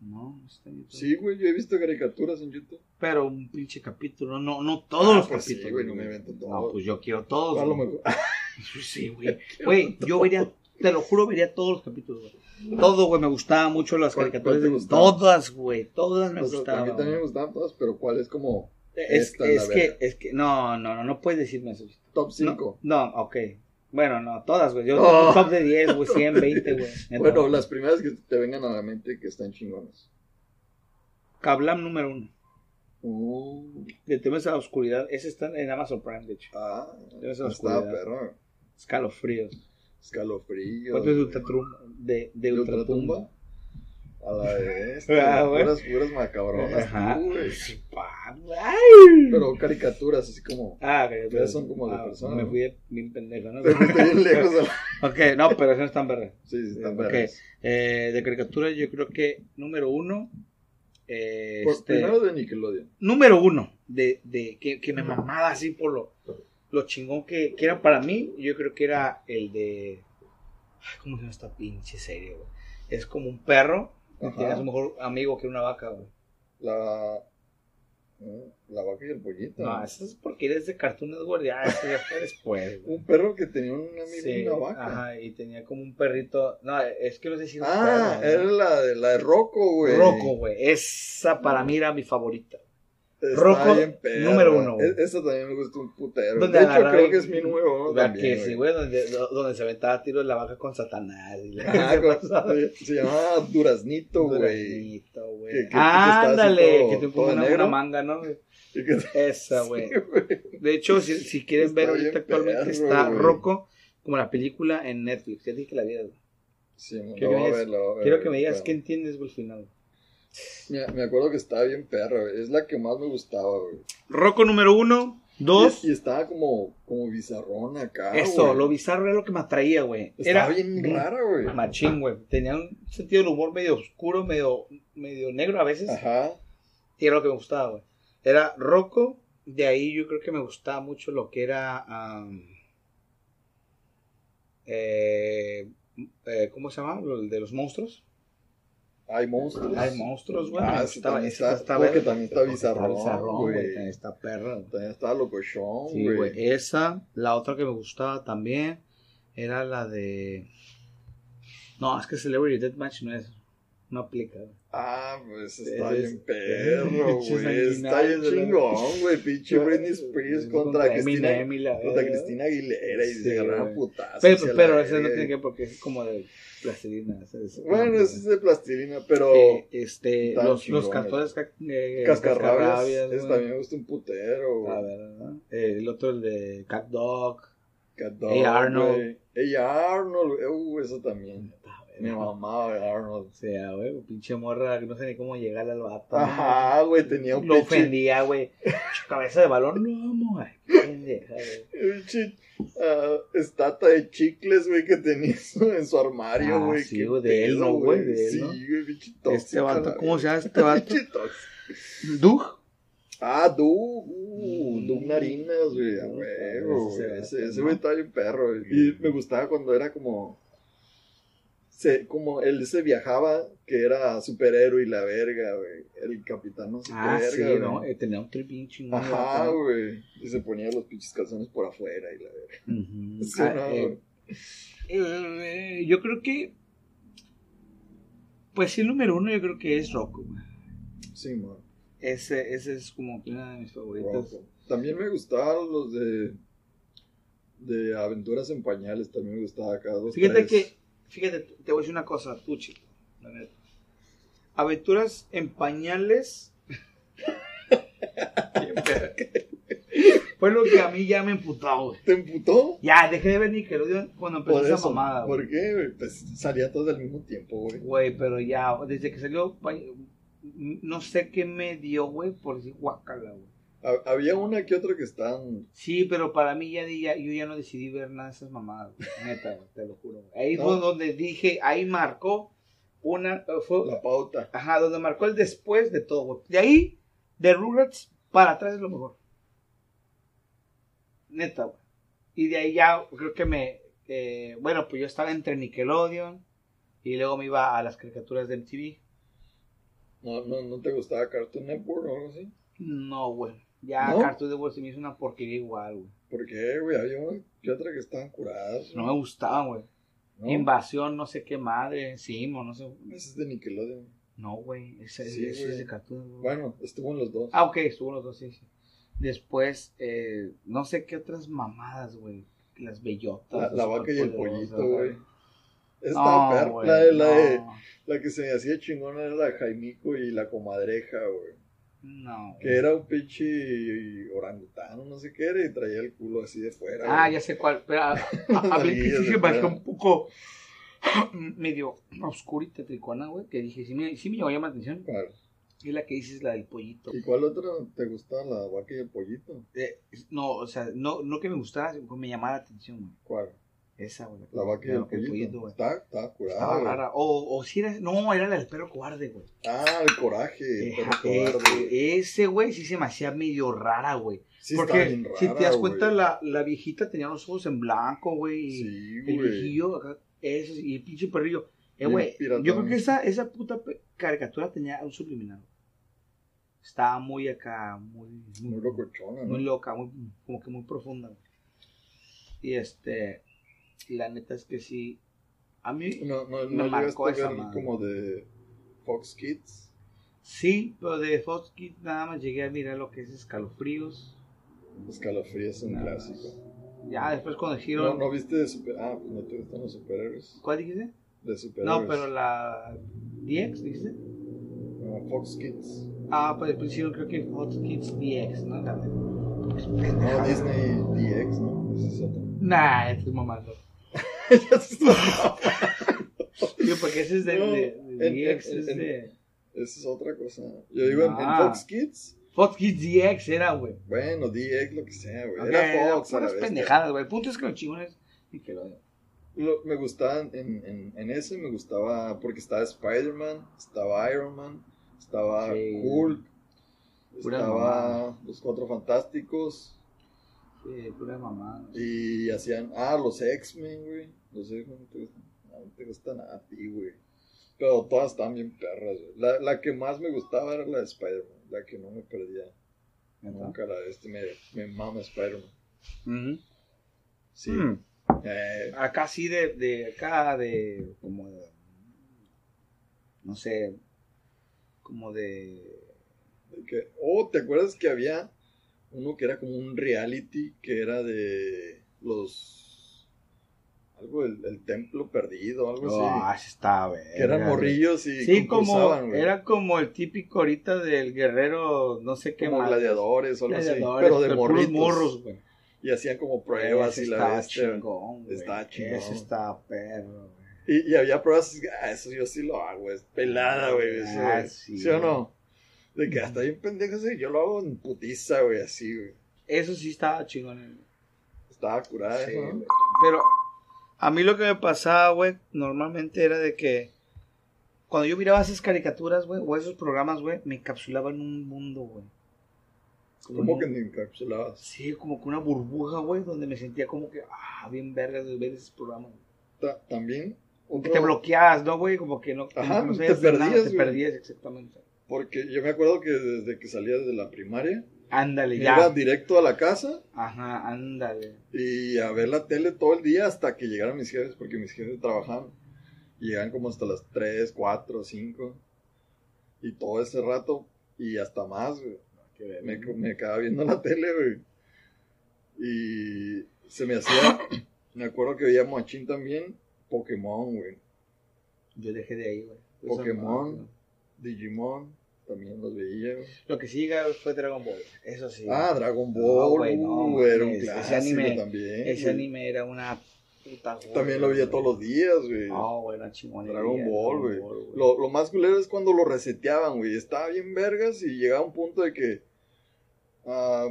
No, está en YouTube. Sí, güey, yo he visto caricaturas en YouTube. Pero un pinche capítulo, no, no todos Ah, los pues sí, capítulos. güey, no me invento todo. No, pues yo quiero todos. A lo mejor. Sí, güey. Güey, yo vería, te lo juro, vería todos los capítulos, güey. Todo, güey, me gustaban mucho las ¿Cuál- caricaturas. cuál te de- gustaba? Todas, güey, todas me O sea, gustaban. a mí también me gustaban todas, pero ¿cuál es como Es, Esta es es la que, verga. es que, no, no, no, no puedes decirme eso. top No, 5? no, ok. Bueno, no, todas, güey. Yo Oh. tengo un top de 10, güey, 100, 20, güey. Neta. Bueno, las primeras que te vengan a la mente que están chingonas. Kablam número uno. Uh, De temas a la oscuridad. Ese está en Amazon Prime, de hecho. ah, Debe ser estaba oscuridad. perro. Escalofríos. Escalofrío. ¿Cuánto es de Ultratumba? De, de ¿De Ultratumba. Ultratumba? A la vez. Ah, güey. puras, puras macabronas. Ajá. Pero caricaturas, así como. Ah, Pero son como de ah, personas, Me fui bien pendejo, ¿no? Bien lejos. la- ok, no, pero eso no es tan verga. Sí, sí, están Ok. perras. Eh, de caricatura, yo creo que número uno. eh, Por este, primero de Nickelodeon. número uno de, de que, que me mamaba así por lo, lo chingón que, que era para mí. Yo creo que era el de. Ay, ¿Cómo se llama esta pinche serie, güey? Es como un perro. Ajá. Tiene a su mejor amigo que una vaca, güey. La. ¿eh? La vaca y el pollito. No, eso es porque eres de Cartoon Network. Ya, eso ya fue después. Un perro que tenía un amigo Sí, y una vaca. ajá, y tenía como un perrito. No, es que no sé si Ah, perro, era ¿no? la de, la de Rocco, güey. Rocco, güey. Esa para mí era mi favorita. Rocco, número uno, güey. E- Esa también me gustó un putero. De hecho, creo que es mi. ¿Verdad también, que sí, güey? Donde, do- donde se aventaba tiros la vaca con Satanás. Y la- Ajá, con- se llamaba Duraznito, güey. Duraznito, güey. Que- que- así Ándale, que te pongo una, manga, ¿no? Y que- Esa, güey. Sí. De hecho, si, si quieren Está ver ahorita actualmente perro, está güey. Rocco como la película en Netflix. Ya dije que la vida, güey. Sí, Quiero que me digas- que me qué entiendes, güey, al final. Me, acuerdo que estaba bien perra, güey. Es la que más me gustaba, güey. Rocco número uno, dos. Y, y estaba como, como bizarrón acá. Eso, güey. lo bizarro era lo que me atraía, güey. Estaba Era bien rara, güey. machín, güey. Tenía un sentido del humor medio oscuro, medio, medio negro a veces. Ajá. Y era lo que me gustaba, güey. Era Rocco. De ahí yo creo que me gustaba mucho lo que era. eh, eh, ¿Cómo se llama? Lo de los monstruos. Hay monstruos. Hay monstruos, güey. Ah, gustaba, también ese está- porque también está bizarrón, güey. también Está perro. También estaba locochón, Sí, güey. güey. Esa. La otra que me gustaba también era la de. No, es que Celebrity Deathmatch no es. No aplica, güey. Ah, pues está Es- bien perro, güey. Está bien chingón, güey. Pinche Britney Spears contra Cristina. Eminem y la Contra. Cristina Aguilera y Sí, se agarraron putazos. Pero, la pero ese no tiene que ver porque es como de plastilina. Bueno, ese es de plastilina, pero. Eh, este, los, chingón, los cantores ca- eh, Cascarrabias. Ese también me gusta un putero, A güey. ver, ¿no? Eh, el otro, el de Cat Dog. Cat Hey, Arnold. Hey Arnold. Uh, eso también. Me mamaba Arnold. O sea, güey, pinche morra, no sé ni cómo llegarle al vato. Ajá, güey, tenía un Lo pinche- ofendía, güey. Cabeza de balón, no, qué pendeja, güey. pinche, ah, estata de chicles, güey, que tenía eso en su armario, Ah, güey. sí, qué güey, de él, pedo, ¿no, güey? De él, Sí, güey, pinche tóxico. Este vato, ¿cómo se llama este vato? Pinche tóxico. Doug. Ah, Doug, uh, Doug Narinas, güey, a Mm, huevo, ese güey estaba bien perro, güey. Y me gustaba cuando era como. Se, como él se viajaba, que era superhéroe y la verga, güey. El capitán no sé Ah, qué sí, verga, ¿no? Eh, tenía un tripín chingón. Ajá, ¿no? güey. Y se ponía los pinches calzones por afuera y la verga. Sí, Ah, no, eh, eh, yo creo que. Pues sí, el número uno yo creo que es Rocco, güey. Sí, man. Ese, ese es como una de mis favoritos. Rocco. También me gustaban los de. De aventuras en pañales, también me gustaba cada dos. Fíjate tres. que, fíjate, te voy a decir una cosa, tú, chico. la neta. Aventuras en pañales. Fue lo que a mí ya me emputó, güey. ¿Te emputó? Ya, dejé de ver Nickelodeon cuando empezó Por esa eso. mamada, güey. ¿Por qué, güey? Pues salía todo al mismo tiempo, güey. Güey, pero ya, desde que salió, no sé qué me dio, güey, por decir guacala, güey. Ha- Había una que otra que estaban. Sí, pero para mí ya, di- ya- yo ya no decidí ver nada de esas mamadas, neta, te lo juro. Ahí No. fue donde dije, ahí marcó una, eh, fue, La pauta. ajá, donde marcó el después de todo, güey. De ahí, de Rugrats para atrás es lo mejor. Neta, güey. Y de ahí ya creo que me, eh, bueno, pues yo estaba entre Nickelodeon y luego me iba a las caricaturas de MTV. ¿No, no, ¿No te gustaba Cartoon Network o algo así? No, güey. Ya ¿No? Cartoon Network se me hizo una porquería igual, güey. ¿Por qué, güey? Había que otra que estaban curadas. No me gustaban, güey. ¿no? Invasión, no sé qué madre, encima, no sé. Ese es de Nickelodeon. No, güey. Ese, Sí, ese güey. es de Cartoon Network. Bueno, estuvo en los dos. Ah, ok, estuvo los dos, sí, sí. Después, eh, no sé qué otras mamadas, güey. Las bellotas. la, vaca y el pollito, güey. Esa No, perra. güey, La, de- la, de- la que se me hacía chingona era la Jaimico y la comadreja, güey. No. Que era un pinche orangutano, no sé qué era, y traía el culo así de fuera. Ah, güey. ya sé cuál. Pero a, a, a Sí, se fuera. un poco medio oscura y tetricona, güey. Que dije, sí me, sí me llamó la atención. Claro. Y la que dices, la del pollito. ¿Y cuál otra te gustaba? La vaca y el pollito. Eh, no, o sea, no, no que me gustara, sino que me llamara la atención, güey. ¿Cuál? Esa, güey. La vaca y el pollito. güey. Está, está curada. Estaba güey. rara. O, o si era, no, era la del perro cobarde, güey. Ah, el coraje. el perro eh, cobarde. eh, ese, güey, sí se me hacía medio rara, güey. Sí, Porque está bien si te das cuenta, la, la viejita tenía los ojos en blanco, güey. y Sí, el güey. viejillo, acá, ese, y el pinche perrillo. Eh, güey, yo creo que esa, esa puta caricatura tenía un subliminal. Estaba muy acá, muy, muy, Muy locochona, ¿no? muy loca, muy, como que muy profunda. güey. Y este, la neta es que sí. A mí, No, no, Me no marcó esa ver madre. como de Fox Kids. sí, pero de Fox Kids nada más llegué a mirar lo que es escalofríos. Escalofríos es un Nada clásico. Ya después cuando ¿No, dijeron. ¿No viste de super... Ah, pues no te gustan los superhéroes. ¿Cuál dijiste? De superhéroes. No, pero la. ¿DX dijiste? No, Fox Kids. Ah, pues después hicieron creo que Fox Kids DX, ¿no? Pues, No. Disney DX, ¿no? Ese es otro. Nah, estoy mamando. Digo, porque ese es de, No, de, de en- DX, en- es en- de. Esa es otra cosa. Yo digo, en- en, Ah. Fox Kids, Fox Kids DX era, güey. bueno, DX, lo que sea, güey. Ok, Era Fox, bestia. pendejadas, güey. El punto es que los chingones. Y que lo me gustaban, en, en, ese me gustaba, porque estaba Spider-Man, estaba Iron Man, estaba Sí. Hulk, estaba los Cuatro Fantásticos, Sí, pura mamada. y hacían, ah, los X-Men, güey. Los X-Men no te gustan, a ti, güey. Pero todas estaban bien perras, güey. La, la que más me gustaba era la de Spider-Man, la que no me perdía ¿Neta? nunca, la de este, me, me mama Spider-Man. Sí. Mm. Eh, Acá sí de, de acá de como de, no sé, como de de que, oh, ¿te acuerdas que había uno que era como un reality que era de los algo el templo perdido, algo Ah, así? sí está, güey. Que eran morrillos y Sí, como güey. era como el típico ahorita del guerrero, no sé qué como más. gladiadores o algo así, pero de morritos. morros, güey. Y hacían como pruebas Ese y la está chingón, güey. Está chingón. Ese está perro, güey. Y, y había pruebas, ah, eso yo sí lo hago, es pelada, güey. Ah, sí, sí, o no? De que hasta bien pendejo, sí, yo lo hago en putiza, güey, así, güey. Eso sí estaba chingón. Estaba curada Sí, güey. Pero a mí lo que me pasaba, güey, normalmente era de que cuando yo miraba esas caricaturas, güey, o esos programas, güey, me encapsulaba en un mundo, güey. ¿Cómo que me encapsulabas? Sí, como que una burbuja, güey, donde me sentía como que, ah, bien vergas de ver esos programas. güey. Ta- También, Que otro- te bloqueabas, ¿no, güey? Como que no, como Ajá, que no te de nada, perdías, te güey. perdías, exactamente. Porque yo me acuerdo que desde que salía de la primaria, Ándale, ya. iba directo a la casa Ajá, ándale. y a ver la tele todo el día hasta que llegaran mis jefes, porque mis jefes trabajaban. Llegaban como hasta las 3, 4, 5. Y todo ese rato, y hasta más, güey. Me, me quedaba viendo la tele, güey. Y se me hacía. me acuerdo que veía Machín también. Pokémon, güey. Yo dejé de ahí, güey. Pokémon. Digimon. También los veía, güey. Lo que sigue fue Dragon Ball. Eso sí. Ah, Dragon No, Ball. güey, no, uh, era un mames, ese clásico anime- también. Ese güey. anime era una puta También lo veía todos los días, güey. No, güey, chingonería. Dragon Ball, güey. Lo, lo más culero es cuando lo reseteaban, güey. Estaba bien vergas y llegaba un punto de que ah,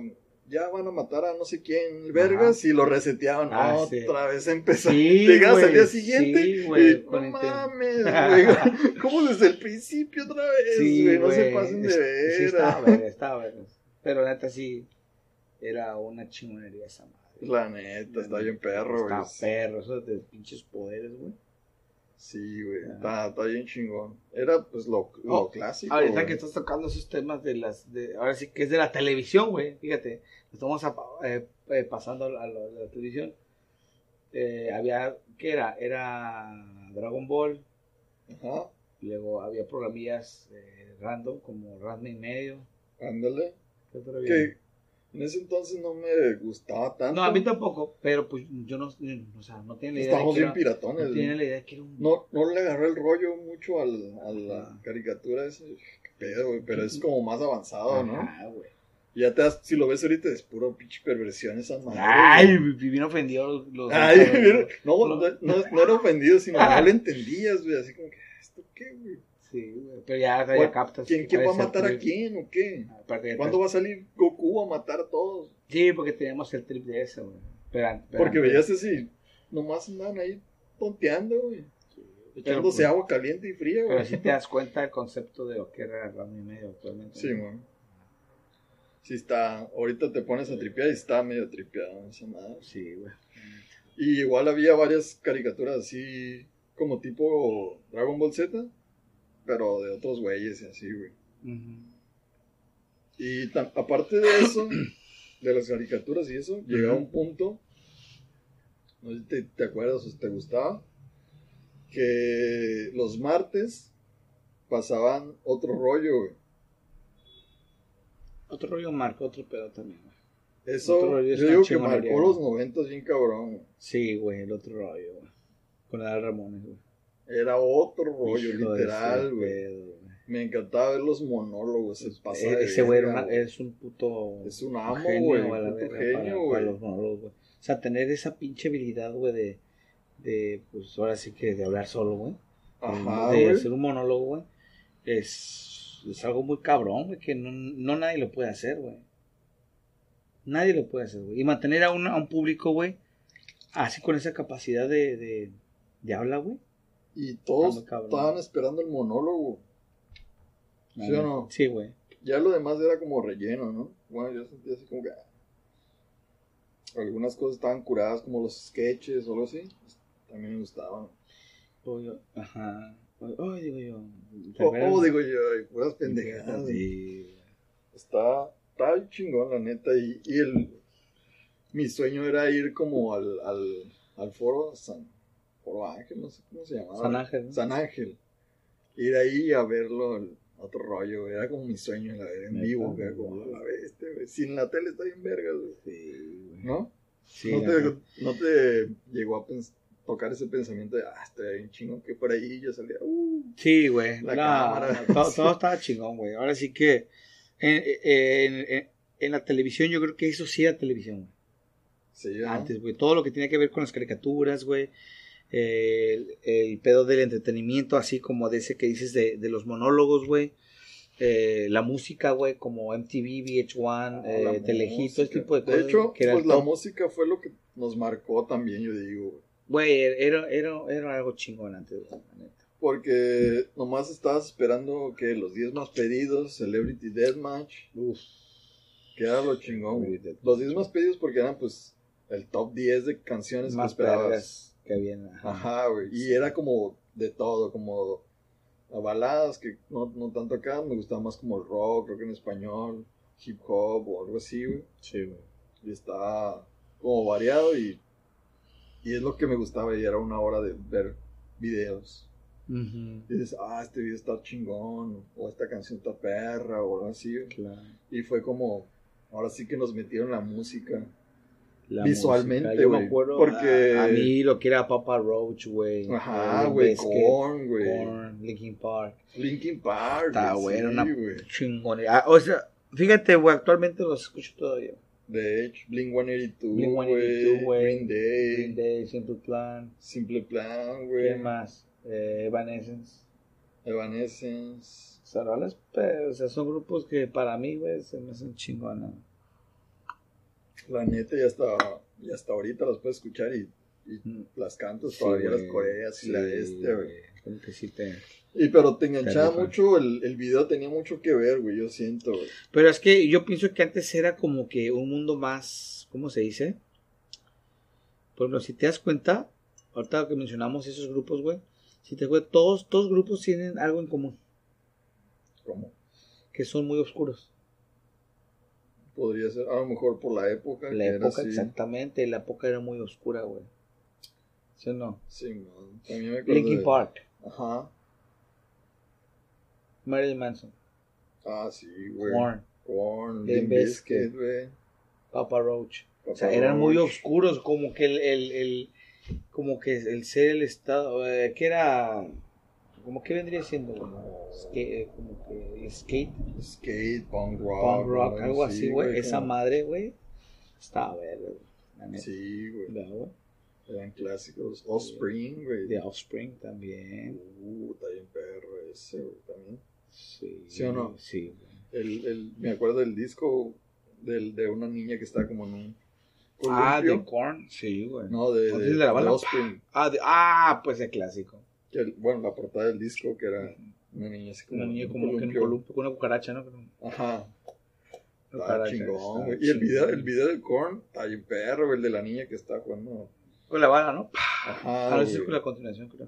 ya van a matar a no sé quién, vergas, y lo reseteaban. Ah, Otra sí. vez empezó. Sí, Llegabas al día siguiente sí, y no mames, güey. ¿Cómo desde el principio otra vez, Sí, güey? No se pasen de ver. Sí, estaba verga, estaba verga. Pero neta sí, era una chingonería esa madre. La neta, está bien perro, güey. Está perro, esos de pinches poderes, güey. Sí, güey. Ya. Está, está bien chingón. Era pues lo, lo Oh, clásico. Ahorita güey. que estás tocando esos temas de las, de, ahora sí que es de la televisión, güey, fíjate, estamos a- eh, eh, pasando a lo de la televisión. Eh, había, ¿qué era? Era Dragon Ball, Ajá, luego había programillas eh, random como Ranma y medio. ándale. ¿Qué? Que en ese entonces no me gustaba tanto. No, a mí tampoco, pero pues yo no, o sea, no tiene la idea de Estábamos que bien era, piratones. no tiene güey. la idea de que era un... No, no le agarré el rollo mucho al, a la caricatura. Qué pedo, güey. Pero es como más avanzado, ¿no? Ajá, güey. Y ya te das, si lo ves ahorita, es puro pinche perversión esa madre. Ay, güey. bien ofendido los... Ay, los- no, no, no, no era ofendido, sino no le entendías, güey. Así como que, ¿esto qué, güey? Sí, güey, pero ya, ya ¿Cuál- captas. ¿Quién, quién va a matar a quién o qué? Aparte ya ¿Cuándo te- va a salir Goku a matar a todos? Sí, porque teníamos el trip de eso, güey. Pero, Porque veías así, nomás andaban ahí tonteando, güey. Echándose pues, agua caliente y fría, Pero güey. sí te das cuenta del concepto de lo que era Ramo y medio actualmente. Sí, güey. Sí está, ahorita te pones a tripear y está medio tripeado esa madre. Sí, güey. Y igual había varias caricaturas así, como tipo Dragon Ball Z, pero de otros güeyes y así, güey. Y tan- aparte de eso, de las caricaturas y eso, llegaba Ujú. un punto, no sé si te, te acuerdas o si te gustaba, que los martes pasaban otro rollo, güey. Otro rollo marcó otro pedo también, güey. Eso, rollo yo digo que marcó los noventas bien cabrón, güey. Sí, güey, el otro rollo, güey. Con la de Ramones, güey. Era otro rollo, Hijo de literal, güey. Me encantaba ver los monólogos, se pasa Eh, de Ese güey es un puto. Es un amo, güey, la puto genio, güey. para los monólogos, güey. O sea, tener esa pinche habilidad, güey, de, de, pues ahora sí que de hablar solo, güey. Ajá, de güey. hacer un monólogo, güey. Es, es algo muy cabrón, güey, que no, no nadie lo puede hacer, güey. Nadie lo puede hacer, güey. Y mantener a un, a un público, güey, así con esa capacidad de, de, de habla, güey. Y todos estaban esperando el monólogo. ¿Sí o no? Sí, güey. Ya lo demás era como relleno, ¿no? Bueno, yo sentía así como que... ah. Algunas cosas estaban curadas, como los sketches o algo así. también me gustaban. Ajá. Oh, digo yo. Oh, oh, digo yo, y puras pendejadas. Sí. Está, está chingón, la neta. Y, y el, mi sueño era ir como al, al, al foro San Foro Ángel, no sé cómo se llamaba. San Ángel, ¿no? San Ángel. Ir ahí a verlo, el otro rollo. Era como mi sueño, la ver en Neta, vivo, güey. güey. Como, a ver, este, güey. Si en la tele está bien verga, güey. Sí, güey. ¿No? Sí, ¿No, te, neta. no te llegó a tocar ese pensamiento de, ah, estoy bien chingón, que por ahí yo salía, uh, Sí, güey. La No, cámara. todo, todo estaba chingón, güey. Ahora sí que en, en, en- en la televisión yo creo que eso sí era televisión, güey. sí. Antes, güey. Todo lo que tenía que ver con las caricaturas, güey. El, el pedo del entretenimiento, así como de ese que dices de, de los monólogos, güey. Eh, la música, güey, como MTV, VH1, Ah, eh, Telehito, este música. tipo de cosas. hecho, que pues la top. música fue lo que nos marcó también, yo digo, güey. Güey, era, era, era algo chingón antes, güey, neta. Porque nomás estabas esperando que los 10 más pedidos, Celebrity Deathmatch, Uf. que era lo chingón. güey. Los 10 más pedidos porque eran pues el top 10 de canciones Más que esperabas. perras que ajá. Ajá, güey. Y era como de todo, como a baladas que no, no tanto acá, me gustaba más como el rock, rock en español, hip hop o algo así, güey. Sí, güey. Y estaba como variado y, y es lo que me gustaba y era una hora de ver videos. Y dices, ah, este video está chingón, o esta canción está perra, o algo así. Claro. Y fue como, ahora sí que nos metieron la música. La Visualmente, güey, porque- a, a mí lo que era Papa Roach, güey. Ajá, güey, Korn, güey. Korn, Linkin Park. Linkin Park. Está, güey, güey, era sí, una. Ah, o sea, fíjate, güey, actualmente los escucho todavía. De hecho, Blink 182, Blink güey. 182, güey. Green Day. Green Day, Simple Plan. Simple Plan, ¿Quién güey. más? Eh, Evanescence. Evanescence. Sea, o sea, son grupos que para mí, güey, se me hacen chingonas. La neta, ya hasta, ya hasta ahorita las puedes escuchar y, y las cantas Sí, todavía, las coreas y la este, güey. Como que sí te... Y pero te enganchaba mucho, el, el video tenía mucho que ver, güey, yo siento, güey. Pero es que yo pienso que antes era como que un mundo más, ¿cómo se dice? Por ejemplo, si te das cuenta, ahorita que mencionamos esos grupos, güey, si te das cuenta, todos, todos grupos tienen algo en común, Como que son muy oscuros. Podría ser, a lo mejor por la época. La época, exactamente, la época era muy oscura, güey. ¿Sí o no? Sí, man. También me acuerdo Linkin Park, Ajá. Marilyn Manson, Ah, sí, güey. Limp Bizkit, Bizkit. güey. Papa Roach. O sea, eran muy oscuros, como que el, el, el- como que el ser el estado, eh, que era, como que vendría siendo, güey? Skate, como que skate, Skate, punk rock. punk rock, algo sí, así, güey. Esa como- madre, güey, estaba verde, güey. Sí, güey. Eran clásicos. Offspring, güey. The Offspring también. Uh, está bien perro ese, güey, también. Sí. ¿Sí o no? Sí, güey. El, el, me acuerdo del disco del, de una niña que está como en un Ah, de Korn, sí, güey. No, de, ¿O de, de la de? Offspring. Ah, de- ah, pues el clásico. El- bueno, la portada del disco que era una niña así como Una niña un como un columpio. con una cucaracha, ¿no? Ajá. Está cucaracha, chingón, güey. Y el video, el video de Korn está bien perro, el de la niña que está jugando. Con la bala, ¿no? Ajá. Ah, no, ese es güey. con la continuación, creo.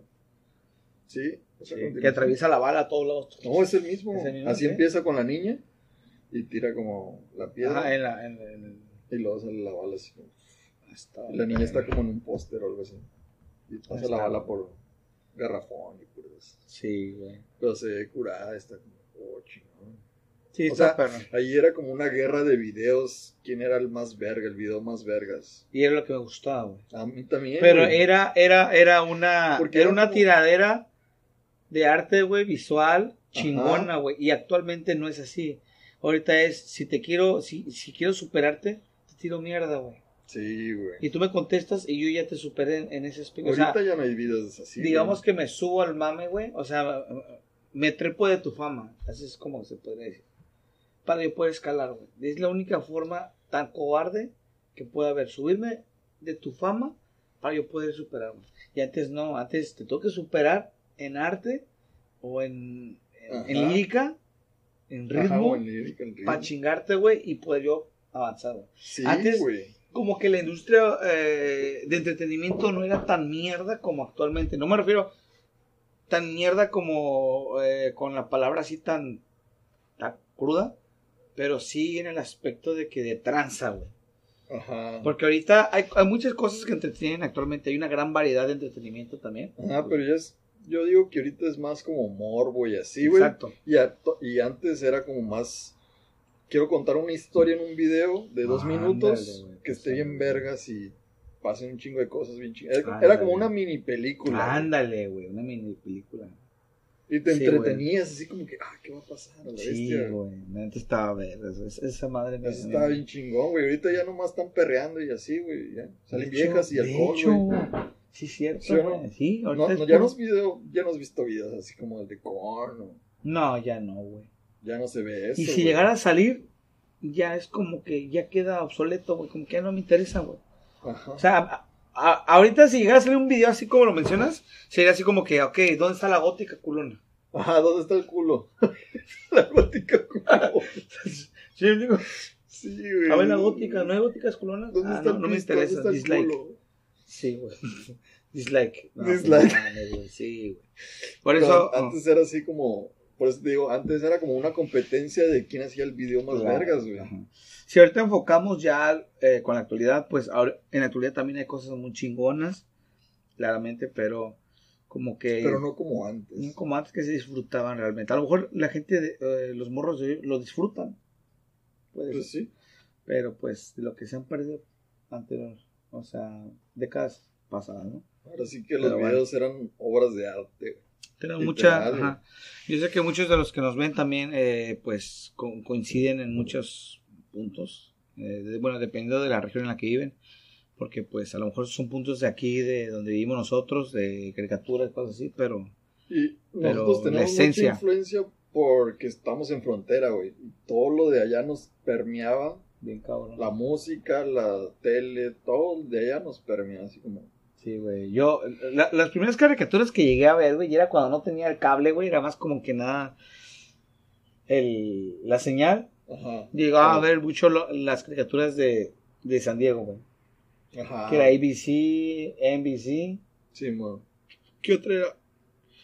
Sí, Sí, continuación. que atraviesa la bala a todos lados. No, es el mismo. ¿Es el mismo? Así Sí. empieza con la niña y tira como la piedra Ajá, en la, en, en- y luego sale la bala así. está- y la niña está como en un póster o algo así. Y pasa Está. la bala por garrafón y puras. Sí, güey. Pero se ve curada, está como, oh, chingón. Sí, O está sea, perro. Ahí era como una guerra de videos. ¿Quién era el más verga? El video más vergas. Y era lo que me gustaba, güey. A mí también. Pero güey. era, era, era una, Porque era era una como- tiradera de arte, güey, visual, chingona, güey. Y actualmente no es así. Ahorita es, si te quiero, si, si quiero superarte, te tiro mierda, güey. Sí, güey. Y tú me contestas y yo ya te superé en, en ese aspecto. O sea, Ahorita ya no hay videos así. digamos güey. que me subo al mame, güey. O sea, me trepo de tu fama. Así es como se podría decir. Para yo poder escalar, güey. Es la única forma tan cobarde que puede haber. Subirme de tu fama para yo poder superar, güey. Y antes no. Antes te tengo que superar en arte o en, en, en Ajá. lírica, en Ajá, ritmo, o en lírica, en ritmo. para chingarte, güey, y poder yo avanzar, güey Sí, Antes- güey. Como que la industria eh, de entretenimiento no era tan mierda como actualmente. No me refiero tan mierda como eh, con la palabra así tan, tan cruda, pero sí en el aspecto de que de tranza, güey. Ajá. Porque ahorita hay, hay muchas cosas que entretienen actualmente. Hay una gran variedad de entretenimiento también. Ah, pero ya es. Yo digo que ahorita es más como morbo y así, güey. Exacto. Y, a- y antes era como más. Quiero contar una historia en un video de dos minutos que esté bien ándale. vergas y pasen un chingo de cosas bien chingas. Era, como una mini película. Ándale, güey, una mini película. Y te Sí, entretenías así como que, ah, ¿qué va a pasar? A la Sí, güey. Antes estaba verga. Esa, madre me- Eso estaba bien chingón, güey. Ahorita ya nomás están perreando y así, güey. Salen hecho- viejas y alcohol, güey. Sí, cierto. ¿Sí no? Sí, No, no, ya, no has video, ya no has visto videos así como el de Korn. o- No, ya no, güey. Ya no se ve eso. Y si güey. llegara a salir, ya es como que ya queda obsoleto, güey. Como que ya no me interesa, güey. Ajá. O sea, a- a- ahorita si llegara a salir un video así como lo mencionas, sería así como que, ok, ¿dónde está la gótica culona? Ajá, ¿dónde está el culo? la gótica culo. Sí, yo digo, Sí, güey. a ver la gótica, ¿no hay góticas culonas? ¿Dónde Ah, está no, el no me interesa, ¿Dónde está dislike. culo? Sí, güey. Dislike. No, Dislike. no Sí, güey. Por eso. antes era así como, por eso te digo, antes era como una competencia de quién hacía el video más Claro, vergas, güey. ajá. Si ahorita enfocamos ya eh, con la actualidad, pues ahora, en la actualidad también hay cosas muy chingonas, claramente, pero como que... Pero no como antes. no como antes que se disfrutaban realmente. A lo mejor la gente, de, eh, los morros de hoy lo disfrutan, puede Pues ser, sí. pero pues lo que se han perdido anterior, o sea, décadas pasadas, ¿no? Ahora sí que los bueno. videos eran obras de arte. güey. Mucha. ajá. Yo sé que muchos de los que nos ven también, eh, pues co- coinciden en muchos puntos. eh, de- bueno, dependiendo de la región en la que viven. Porque, pues, a lo mejor son puntos de aquí, de donde vivimos nosotros, de caricaturas, cosas así, pero. Y Pero nosotros la tenemos esencia. mucha influencia porque estamos en frontera, güey. Y todo lo de allá nos permeaba. Bien cabrón. La música, la tele, todo de allá nos permeaba así como... Sí, güey. Yo, la- las primeras caricaturas que llegué a ver, güey, era cuando no tenía el cable, güey, era más como que nada. El, la señal. Ajá. Llegaba a ver mucho lo- las caricaturas de, de San Diego, güey. Ajá. Que era ABC, NBC. Sí, mo. ¿Qué otra era?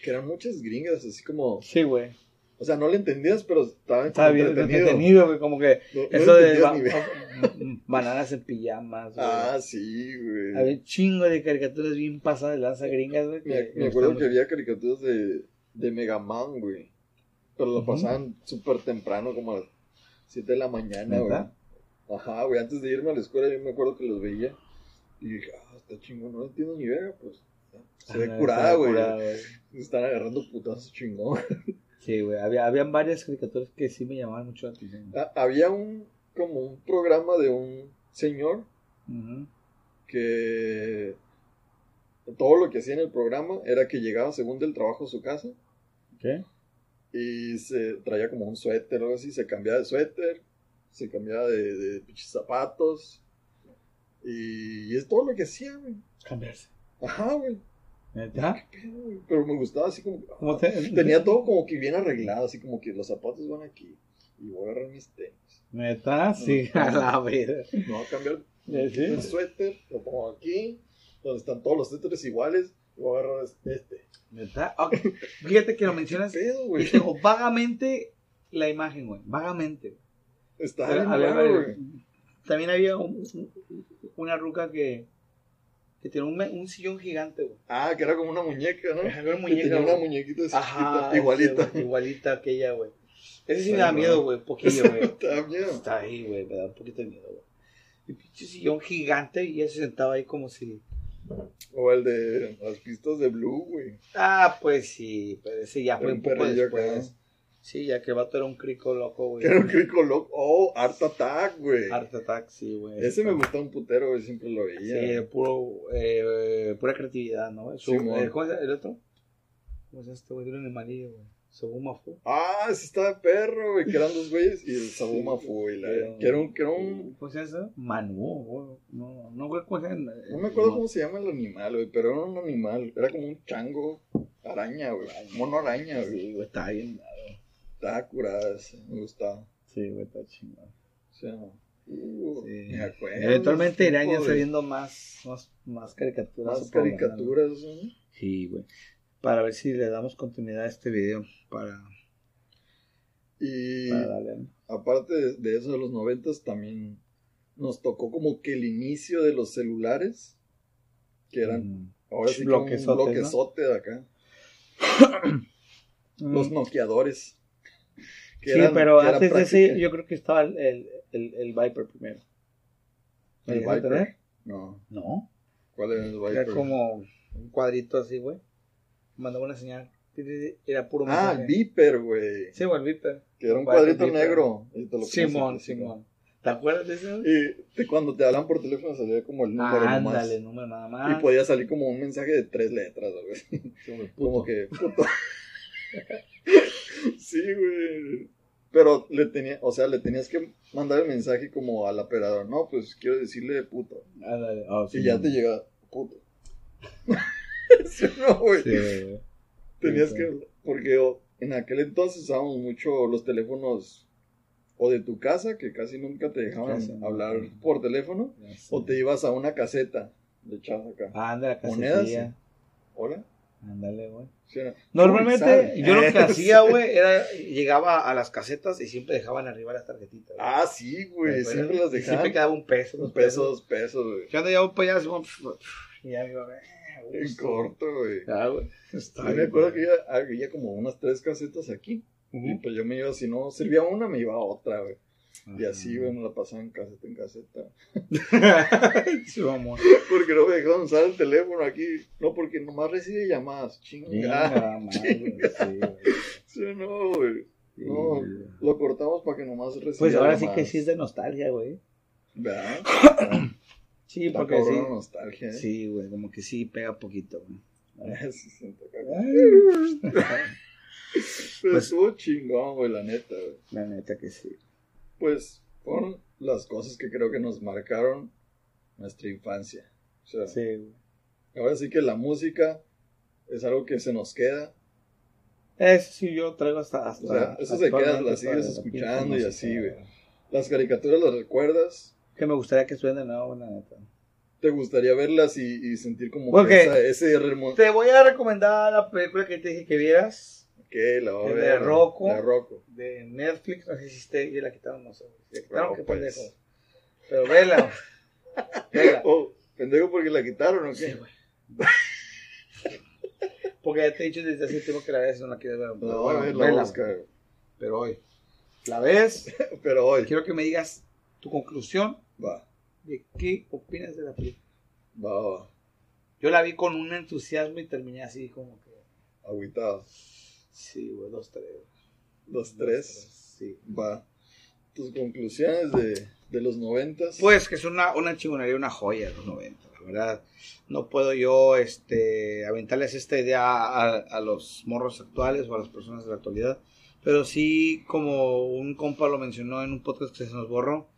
Que eran muchas gringas, así como... Sí, güey. O sea, no le entendías, pero estaba, Estaba bien entretenido. entretenido, güey. Como que No- no eso de ba- bananas en pijamas, güey. Ah, sí, güey. Había un chingo de caricaturas bien pasadas de lanza gringas, güey. Me, acuerdo que había caricaturas de, de Mega Man, güey. Pero lo pasaban súper temprano, como a las 7 de la mañana, güey. Ajá, güey. Antes de irme a la escuela, yo me acuerdo que los veía. Y dije, ah, está chingón, no entiendo ni verga, pues. Se Ah, ve no, curada, güey. curada, güey. Se Están agarrando putazos chingón. Sí, güey. Había, habían varias caricaturas que sí me llamaban mucho la atención. Ah, Había un, como un programa de un señor que todo lo que hacía en el programa era que llegaba según del trabajo a su casa ¿Qué? y se traía como un suéter o algo así, se cambiaba de suéter, se cambiaba de, de zapatos y, es todo lo que hacía, güey. Cambiarse. Ajá, güey. ¿Neta? ¿Qué pedo, güey? Pero me gustaba así como... ¿Cómo te- Tenía todo como que bien arreglado, así como que los zapatos van aquí y voy a agarrar mis tenis. ¿Neta? Sí, a la vida. Me voy a cambiar Eh, sí. el suéter, lo pongo aquí, donde están todos los suéteres iguales, y voy a agarrar este. ¿Neta? Ok. Fíjate que lo mencionas. ¿Qué pedo, güey? Y tengo vagamente la imagen, güey. Vagamente. Está bien güey. También había un- un- una ruca que, que tenía un, un sillón gigante, güey. Ah, que era como una muñeca, ¿no? Era una Que muñeca, tenía una muñequita así Ajá. igualita. ese, güey, igualita aquella, güey. Ese sí me da no. miedo, güey. Poquillo, güey. Está bien. Está ahí, güey. Me da un poquito de miedo, güey. Y pinche sillón gigante y ella se sentaba ahí como si... O el de las pistas de Blue, güey. Ah, pues sí. Pero ese ya fue un un poco perrillo acá. Sí, ya que el vato era un crico loco, güey. Era un crico loco. Oh, Art Attack, güey. Art Attack, sí, güey. Ese me gustó un putero, güey. Siempre lo Sí, veía. puro, eh, pura creatividad, ¿no? Su, eh, ¿Cómo llama el otro? ¿Cómo llama este güey? Tiene un animalillo, güey. Sobumafu. Ah, ese estaba perro, güey. Que eran dos güeyes y el Sabumafu, güey. Que era un, que era un ¿Cómo se llama eso? Manu, güey. No, no, güey, ¿cómo se llama? No me acuerdo cómo se llama el animal, güey, pero era un animal. Era como un chango araña, güey. Mono araña, güey. Sí, güey, está bien. Estaba curada ese, me gustaba. Sí, güey, está chingón. O sea, uh, Sí. me acuerdo. Eventualmente irán ya saliendo más, más, más caricaturas. Más caricaturas, ¿no? Sí, güey. Para ver si le damos continuidad a este video. Para, Y para darle. aparte de, de eso de los noventas, también nos tocó como que el inicio de los celulares, que eran Mm. ahora sí de acá. Los noqueadores. Que Sí, eran- pero que era antes de ese, yo creo que estaba el, el, el, el Viper primero. ¿Lo ¿El Viper? tener? No, No. ¿cuál era el Era Viper? como un cuadrito así, güey. Mandaba una señal. Era puro Ah, mensaje. el Viper, güey. Sí, güey, el Viper. Que era un cuadrito Viper. negro. y te lo ponías Simón, Simón. ¿Te acuerdas de eso? Y te- cuando te hablan por teléfono salía como el número Ah, nomás. ándale, número nada más. Y podía salir como un mensaje de tres letras, o algo así. Como que, puto. Sí, güey. Pero le tenía, o sea, le tenías que mandar el mensaje como al operador. No, pues quiero decirle puto. Oh, sí, y ya te llega puto. Sí, no, güey. Sí. Tenías que, porque en aquel entonces usábamos mucho los teléfonos o de tu casa, que casi nunca te dejaban hablar por teléfono, o te ibas a una caseta, le echabas acá. Ándale, la Monedas, casetilla. Hola. Ándale, güey. Sí, Normalmente, yo lo que Eh, hacía, güey, era llegaba a las casetas y siempre dejaban arriba las tarjetitas. Ah, sí, güey, ¿Te siempre las dejaban. Siempre quedaba un peso, Un peso, dos pesos, güey. Yo allá, así como, y ya me iba a ver. En corto, güey. Ah, güey. Yo me acuerdo que ya había como unas tres casetas aquí. Y pues yo me iba, si no servía una, me iba a otra, güey. Y así, güey, me la pasaba en caseta en caseta. Sí, vamos. Porque no me dejaban usar el teléfono aquí. No, porque nomás recibe llamadas. Chinga. Chinga, sí, güey. Sí, no, güey. No, lo cortamos para que nomás reciba Pues ahora sí que sí es de nostalgia, güey. ¿Verdad? Sí, Está porque sí. la nostalgia, ¿eh? Sí, güey, como que sí pega poquito, güey. La Pero Pues- estuvo chingón, güey, la neta, güey. neta que sí. Pues fueron las cosas que creo que nos marcaron nuestra infancia. O sea, Sí, ahora sí que la música es algo que se nos queda. Eso sí, yo traigo hasta. hasta O sea, eso se queda, la sigues escuchando y música, así, güey. Las caricaturas las recuerdas. Que me gustaría que suene de nuevo, la neta. Te gustaría verlas y, y sentir como ¿Por que esa- ese Te voy a recomendar la película que te dije que vieras que la voy a El de Rocco. De Rocco. de Netflix. No sé si esté y la quitaron, no sé. Si la quitaron, No, qué pues. pendejo. Pero vela. vela. Oh, pendejo porque la quitaron o qué? Sí, güey. Porque ya te he dicho desde hace tiempo que la ves no la quieres ver. Pero No, bueno, vela. busca. Pero hoy. La ves. Pero hoy. Quiero que me digas tu conclusión Va, de qué opinas de la película. va, va. Yo la vi con un entusiasmo y terminé así como que. Agüitado. Sí, güey, dos, tres. Dos, tres. Sí. Va. Tus conclusiones de, de los noventas. Pues que es una, una chingonería, una joya de los 90, la verdad. No puedo yo este, aventarles esta idea a, a los morros actuales o a las personas de la actualidad. Pero sí, como un compa lo mencionó en un podcast que se nos borró,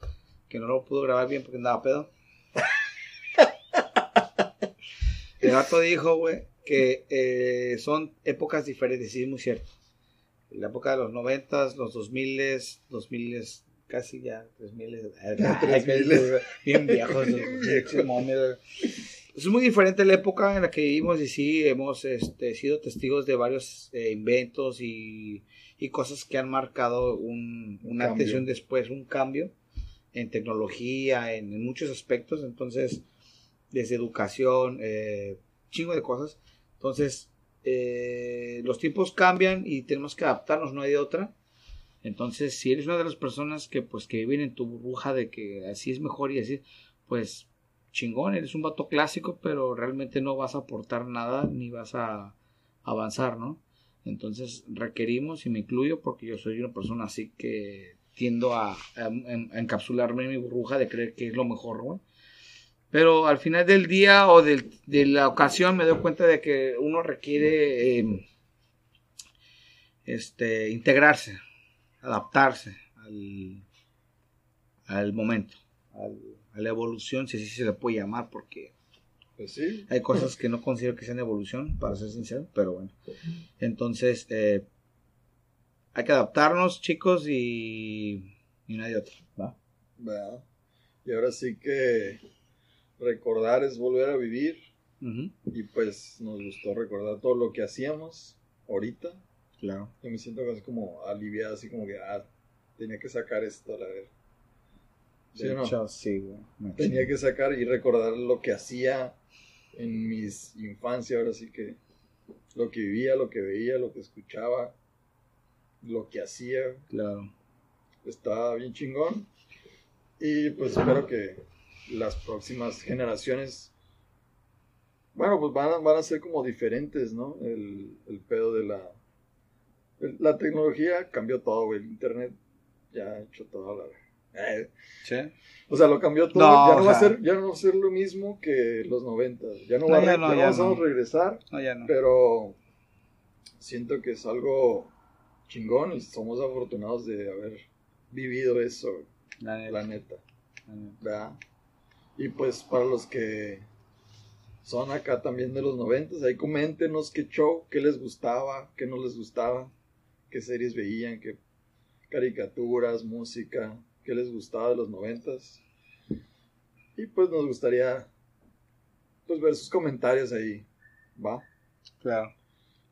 que no lo pudo grabar bien porque andaba pedo. El gato dijo, güey, que eh, son épocas diferentes, sí, es muy cierto. La época de los noventas, los dos miles, dos miles, casi ya, tres miles, Tres miles. bien viejos. Es muy diferente la época en la que vivimos y sí hemos este, sido testigos de varios eh, inventos y, y cosas que han marcado un, Un atención después, un cambio en tecnología, en, en muchos aspectos. Entonces, desde educación, eh, chingo de cosas. Entonces, eh, los tiempos cambian y tenemos que adaptarnos, no hay de otra. Entonces, si eres una de las personas que pues que viven en tu burbuja de que así es mejor y así, pues chingón, eres un vato clásico, pero realmente no vas a aportar nada ni vas a avanzar, ¿no? Entonces requerimos, y me incluyo porque yo soy una persona así que tiendo a, encapsularme en mi burbuja de creer que es lo mejor, güey. Pero al final del día o del- de la ocasión me doy cuenta de que uno requiere eh, este, integrarse, adaptarse al, al momento, al- a la evolución, si así se le puede llamar, porque Pues sí. hay cosas que no considero que sean evolución, para ser sincero, pero bueno. Entonces, eh, hay que adaptarnos, chicos, y, y hay otra, ¿va? ¿verdad? Y ahora sí que recordar es volver a vivir. Y pues nos gustó recordar todo lo que hacíamos ahorita. Claro. Yo me siento casi como aliviado, así como que, ah, tenía que sacar esto, a la ver. ¿Sí De no? sí, güey. Tenía que sacar y recordar lo que hacía en mis infancia, ahora sí que lo que vivía, lo que veía, lo que escuchaba, lo que hacía, Claro. estaba bien chingón. Y pues espero que las próximas generaciones, bueno, pues van a, van a ser como diferentes, ¿no? El, el pedo de la... el- la tecnología cambió todo, güey. El internet ya ha hecho todo la. Eh, Sí. O sea, lo cambió todo. No, ya, no va a ser, ya no va a ser lo mismo que los 90. Ya no, No, va a ya no, ya vamos a regresar, No, ya no. pero siento que es algo chingón y somos afortunados de haber vivido eso, La neta, la neta. la neta. Y pues para los que son acá también de los 90, ahí coméntenos qué show, qué les gustaba, qué no les gustaba, qué series veían, qué caricaturas, música, qué les gustaba de los 90. Y pues nos gustaría pues ver sus comentarios ahí, ¿va? Claro.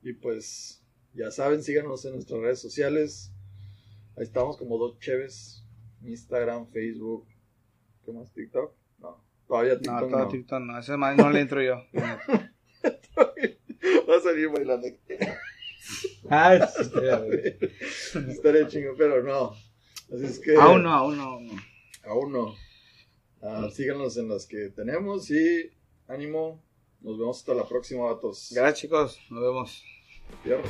Y pues ya saben, síganos en nuestras redes sociales. Ahí estamos como dos cheves. Instagram, Facebook. ¿Qué más? TikTok. No. Todavía No, TikTok todo no. TikTok no. Ese más no le entro yo. Va a salir bailando. Ay, sí. Estaré chingo, pero no. Así es que. Aún no, aún no, aún no. Aún no. Ah, síganos en las que tenemos y ánimo. Nos vemos hasta la próxima, vatos. Gracias, chicos. Nos vemos. Fierro.